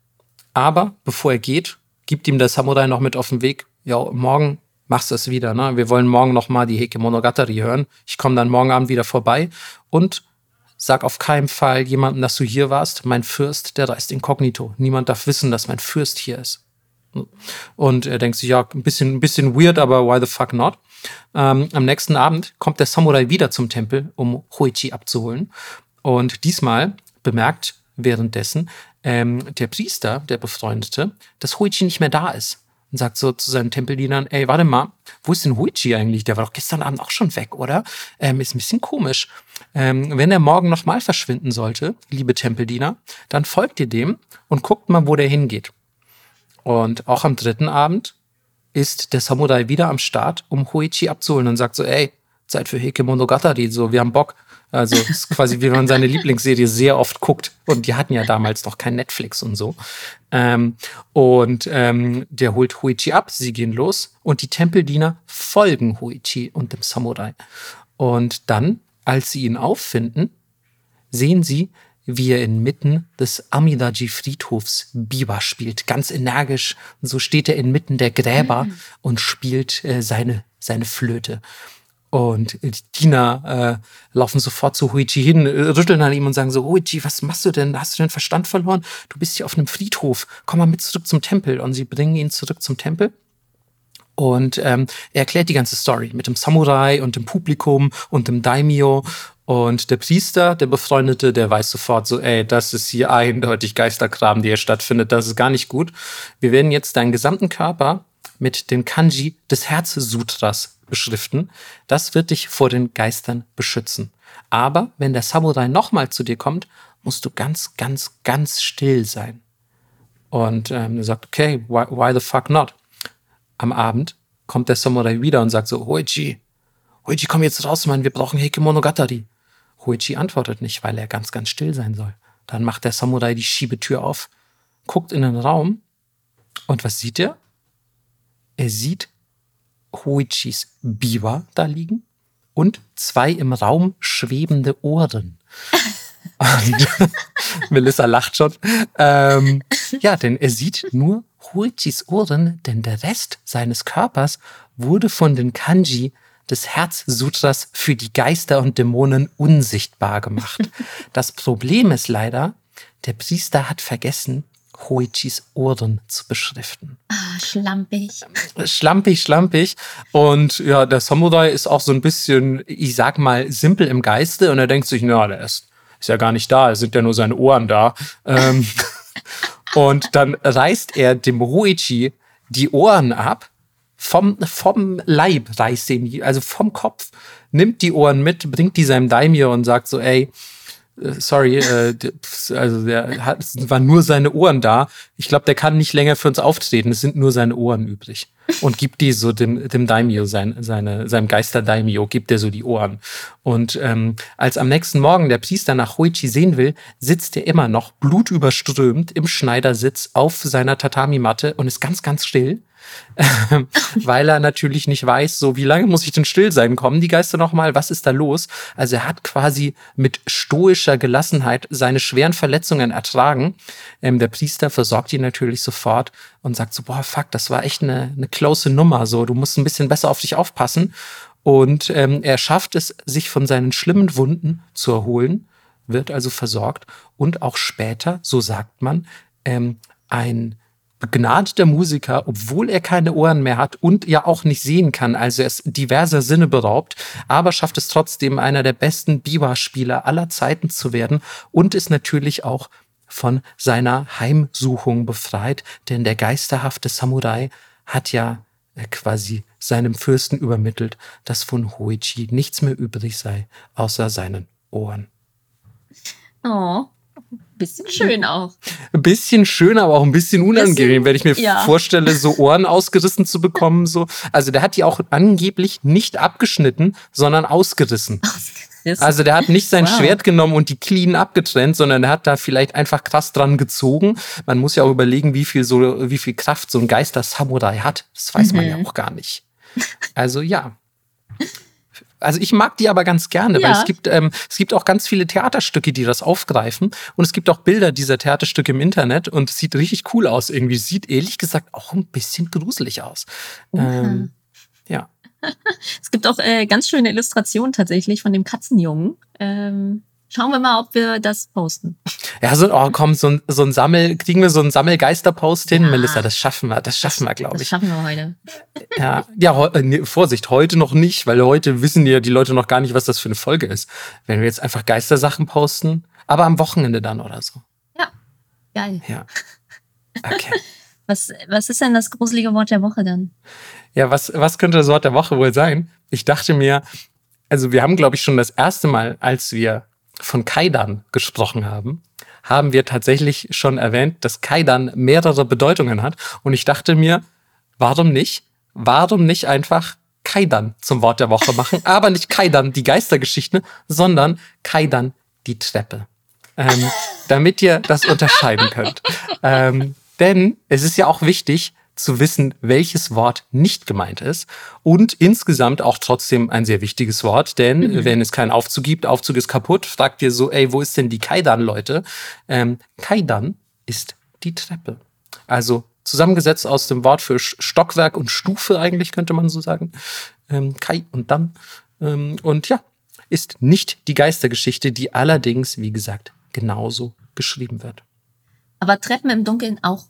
Aber bevor er geht, gibt ihm der Samurai noch mit auf den Weg, ja, morgen machst du es wieder. Ne? Wir wollen morgen noch mal die Heike Monogatari hören. Ich komme dann morgen Abend wieder vorbei und Sag auf keinen Fall jemandem, dass du hier warst. Mein Fürst, der reist inkognito. Niemand darf wissen, dass mein Fürst hier ist. Und er denkt sich, ja, ein bisschen, ein bisschen weird, aber why the fuck not? Ähm, am nächsten Abend kommt der Samurai wieder zum Tempel, um Hoichi abzuholen. Und diesmal bemerkt währenddessen ähm, der Priester, der Befreundete, dass Hoichi nicht mehr da ist und sagt so zu seinen Tempeldienern, ey, warte mal, wo ist denn Huichi eigentlich? Der war doch gestern Abend auch schon weg, oder? Ähm, ist ein bisschen komisch. Ähm, wenn er morgen nochmal verschwinden sollte, liebe Tempeldiener, dann folgt ihr dem und guckt mal, wo der hingeht. Und auch am dritten Abend ist der Samurai wieder am Start, um Huichi abzuholen und sagt so, ey, Zeit für Heike Monogatari, so, wir haben Bock. Also ist quasi, wie man seine Lieblingsserie sehr oft guckt. Und die hatten ja damals noch kein Netflix und so. Ähm, und ähm, der holt Huichi ab, sie gehen los und die Tempeldiener folgen Huichi und dem Samurai. Und dann, als sie ihn auffinden, sehen sie, wie er inmitten des Amidaji-Friedhofs Biwa spielt. Ganz energisch. Und so steht er inmitten der Gräber mhm. und spielt äh, seine, seine Flöte. Und die Diener äh, laufen sofort zu Huichi hin, äh, rütteln an ihm und sagen so, Huichi, was machst du denn? Hast du den Verstand verloren? Du bist hier auf einem Friedhof. Komm mal mit zurück zum Tempel. Und sie bringen ihn zurück zum Tempel. Und ähm, er erklärt die ganze Story mit dem Samurai und dem Publikum und dem Daimyo. Und der Priester, der Befreundete, der weiß sofort so, ey, das ist hier eindeutig Geisterkram, der hier stattfindet. Das ist gar nicht gut. Wir werden jetzt deinen gesamten Körper mit den Kanji des Herzsutras beschriften. Das wird dich vor den Geistern beschützen. Aber wenn der Samurai nochmal zu dir kommt, musst du ganz, ganz, ganz still sein. Und ähm, er sagt, okay, why, why the fuck not? Am Abend kommt der Samurai wieder und sagt so, Hoichi, Hoichi, komm jetzt raus, Mann, wir brauchen Heike Monogatari. Hoichi antwortet nicht, weil er ganz, ganz still sein soll. Dann macht der Samurai die Schiebetür auf, guckt in den Raum und was sieht er? Er sieht Hoichis Biwa da liegen und zwei im Raum schwebende Ohren. Und Melissa lacht schon. Ähm, ja, denn er sieht nur Hoichis Ohren, denn der Rest seines Körpers wurde von den Kanji des Herzsutras für die Geister und Dämonen unsichtbar gemacht. Das Problem ist leider, der Priester hat vergessen, Hoichis Ohren zu beschriften. Ah, schlampig. Schlampig, schlampig. Und ja, der Samurai ist auch so ein bisschen, ich sag mal, simpel im Geiste und er denkt sich, na, der ist, ist ja gar nicht da, es sind ja nur seine Ohren da. Ähm, und dann reißt er dem Hoichi die Ohren ab, vom, vom Leib reißt ihm, also vom Kopf, nimmt die Ohren mit, bringt die seinem Daimyo und sagt so, ey, sorry, äh, also der hat, waren nur seine Ohren da. Ich glaube, der kann nicht länger für uns auftreten. Es sind nur seine Ohren übrig. Und gibt die so dem, dem Daimyo, sein, seine, seinem Geister Daimyo, gibt er so die Ohren. Und ähm, als am nächsten Morgen der Priester nach Hoichi sehen will, sitzt er immer noch blutüberströmt im Schneidersitz auf seiner Tatami-Matte und ist ganz, ganz still weil er natürlich nicht weiß, so wie lange muss ich denn still sein? Kommen die Geister noch mal? Was ist da los? Also er hat quasi mit stoischer Gelassenheit seine schweren Verletzungen ertragen. Ähm, der Priester versorgt ihn natürlich sofort und sagt so, boah, fuck, das war echt eine, eine close Nummer. So, du musst ein bisschen besser auf dich aufpassen. Und ähm, er schafft es, sich von seinen schlimmen Wunden zu erholen, wird also versorgt und auch später, so sagt man, ähm, ein begnadeter Musiker, obwohl er keine Ohren mehr hat und ja auch nicht sehen kann. Also er ist diverser Sinne beraubt, aber schafft es trotzdem, einer der besten Biwa-Spieler aller Zeiten zu werden und ist natürlich auch von seiner Heimsuchung befreit, denn der geisterhafte Samurai hat ja äh, quasi seinem Fürsten übermittelt, dass von Hoichi nichts mehr übrig sei, außer seinen Ohren. Oh, bisschen schön auch. Ein bisschen schön, aber auch ein bisschen unangenehm, bisschen, wenn ich mir ja. vorstelle, so Ohren ausgerissen zu bekommen. So. Also der hat die auch angeblich nicht abgeschnitten, sondern ausgerissen. Ausgerissen. Also der hat nicht sein wow. Schwert genommen und die Clean abgetrennt, sondern er hat da vielleicht einfach krass dran gezogen. Man muss ja auch überlegen, wie viel so, wie viel Kraft so ein Geister-Samurai hat. Das weiß mhm. man ja auch gar nicht. Also ja. Also ich mag die aber ganz gerne, ja. weil es gibt, ähm, es gibt auch ganz viele Theaterstücke, die das aufgreifen. Und es gibt auch Bilder dieser Theaterstücke im Internet und es sieht richtig cool aus irgendwie. Sieht ehrlich gesagt auch ein bisschen gruselig aus. Mhm. Ähm, ja. es gibt auch äh, ganz schöne Illustrationen tatsächlich von dem Katzenjungen. Ähm, Schauen wir mal, ob wir das posten. Ja, so, oh, komm, so ein, so ein Sammel, kriegen wir so einen Sammelgeister-Post hin? Ja. Melissa, das schaffen wir, das schaffen wir, glaube ich. Das schaffen wir heute. Ja, ja äh, nee, Vorsicht, heute noch nicht, weil heute wissen ja die Leute noch gar nicht, was das für eine Folge ist. Wenn wir jetzt einfach Geistersachen posten, aber am Wochenende dann oder so. Ja, geil. Ja. Okay. Was, was ist denn das gruselige Wort der Woche dann? Ja, was, was könnte das Wort der Woche wohl sein? Ich dachte mir, also wir haben, glaube ich, schon das erste Mal, als wir von Kaidan gesprochen haben, haben wir tatsächlich schon erwähnt, dass Kaidan mehrere Bedeutungen hat. Und ich dachte mir, warum nicht? Warum nicht einfach Kaidan zum Wort der Woche machen? Aber nicht Kaidan, die Geistergeschichte, sondern Kaidan, die Treppe. Ähm, damit ihr das unterscheiden könnt. Ähm, denn es ist ja auch wichtig, zu wissen, welches Wort nicht gemeint ist. Und insgesamt auch trotzdem ein sehr wichtiges Wort, denn mhm. wenn es keinen Aufzug gibt, Aufzug ist kaputt, fragt ihr so, ey, wo ist denn die Kaidan, Leute? Ähm, Kaidan ist die Treppe. Also zusammengesetzt aus dem Wort für Stockwerk und Stufe eigentlich, könnte man so sagen. Ähm, Kai und dann. Ähm, und ja, ist nicht die Geistergeschichte, die allerdings, wie gesagt, genauso geschrieben wird. Aber Treppen im Dunkeln auch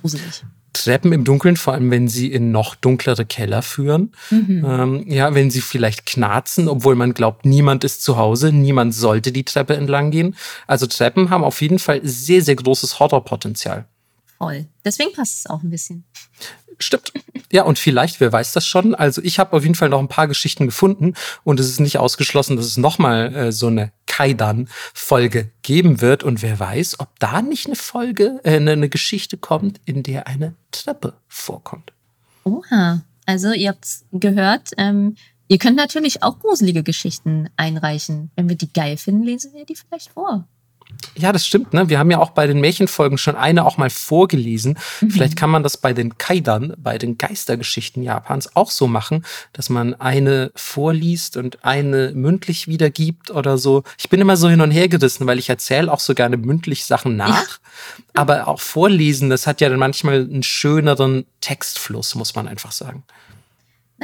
gruselig. Treppen im Dunkeln, vor allem wenn sie in noch dunklere Keller führen. Mhm. Ähm, ja, wenn sie vielleicht knarzen, obwohl man glaubt, niemand ist zu Hause, niemand sollte die Treppe entlang gehen. Also Treppen haben auf jeden Fall sehr, sehr großes Horrorpotenzial. Voll. Deswegen passt es auch ein bisschen. Stimmt. Ja, und vielleicht, wer weiß das schon. Also ich habe auf jeden Fall noch ein paar Geschichten gefunden und es ist nicht ausgeschlossen, dass es nochmal äh, so eine Kaidan-Folge geben wird. Und wer weiß, ob da nicht eine Folge, äh, eine Geschichte kommt, in der eine Treppe vorkommt. Oha. Also ihr habt gehört, ähm, ihr könnt natürlich auch gruselige Geschichten einreichen. Wenn wir die geil finden, lesen wir die vielleicht vor. Ja, das stimmt. Ne? Wir haben ja auch bei den Märchenfolgen schon eine auch mal vorgelesen. Mhm. Vielleicht kann man das bei den Kaidan, bei den Geistergeschichten Japans auch so machen, dass man eine vorliest und eine mündlich wiedergibt oder so. Ich bin immer so hin und her gerissen, weil ich erzähle auch so gerne mündlich Sachen nach. Ja. Aber auch vorlesen, das hat ja dann manchmal einen schöneren Textfluss, muss man einfach sagen.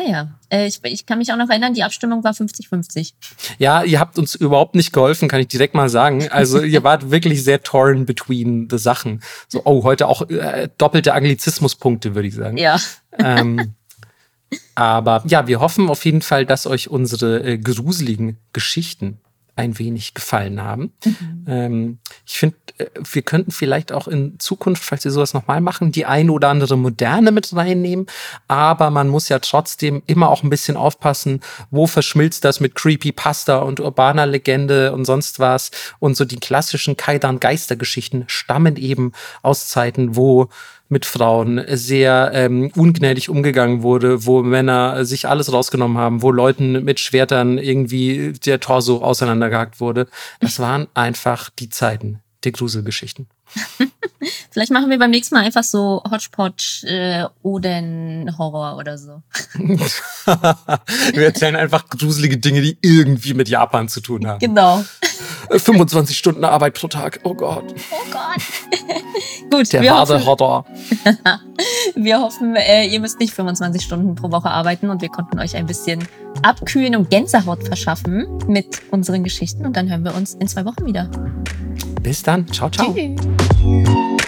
Naja, äh, ich, ich kann mich auch noch erinnern, die Abstimmung war 50-50. Ja, ihr habt uns überhaupt nicht geholfen, kann ich direkt mal sagen. Also ihr wart wirklich sehr torn between the Sachen. So, oh, heute auch äh, doppelte Anglizismuspunkte, würde ich sagen. Ja. Ähm, aber ja, wir hoffen auf jeden Fall, dass euch unsere äh, gruseligen Geschichten ein wenig gefallen haben. Mhm. Ähm, ich finde, äh, wir könnten vielleicht auch in Zukunft, falls wir sowas nochmal machen, die eine oder andere Moderne mit reinnehmen. Aber man muss ja trotzdem immer auch ein bisschen aufpassen, wo verschmilzt das mit Creepypasta und urbaner Legende und sonst was. Und so die klassischen Kaidan-Geistergeschichten stammen eben aus Zeiten, wo mit Frauen sehr ähm, ungnädig umgegangen wurde, wo Männer sich alles rausgenommen haben, wo Leuten mit Schwertern irgendwie der Torso auseinandergehackt wurde. Das waren einfach die Zeiten der Gruselgeschichten. Vielleicht machen wir beim nächsten Mal einfach so Hodgepodge äh, Oden Horror oder so. wir erzählen einfach gruselige Dinge, die irgendwie mit Japan zu tun haben. Genau. 25 Stunden Arbeit pro Tag. Oh Gott. Oh Gott. Gut. Der harte Horror. wir hoffen, äh, ihr müsst nicht 25 Stunden pro Woche arbeiten und wir konnten euch ein bisschen abkühlen und Gänsehaut verschaffen mit unseren Geschichten und dann hören wir uns in zwei Wochen wieder. Bis dann. Ciao, ciao. Tschüss.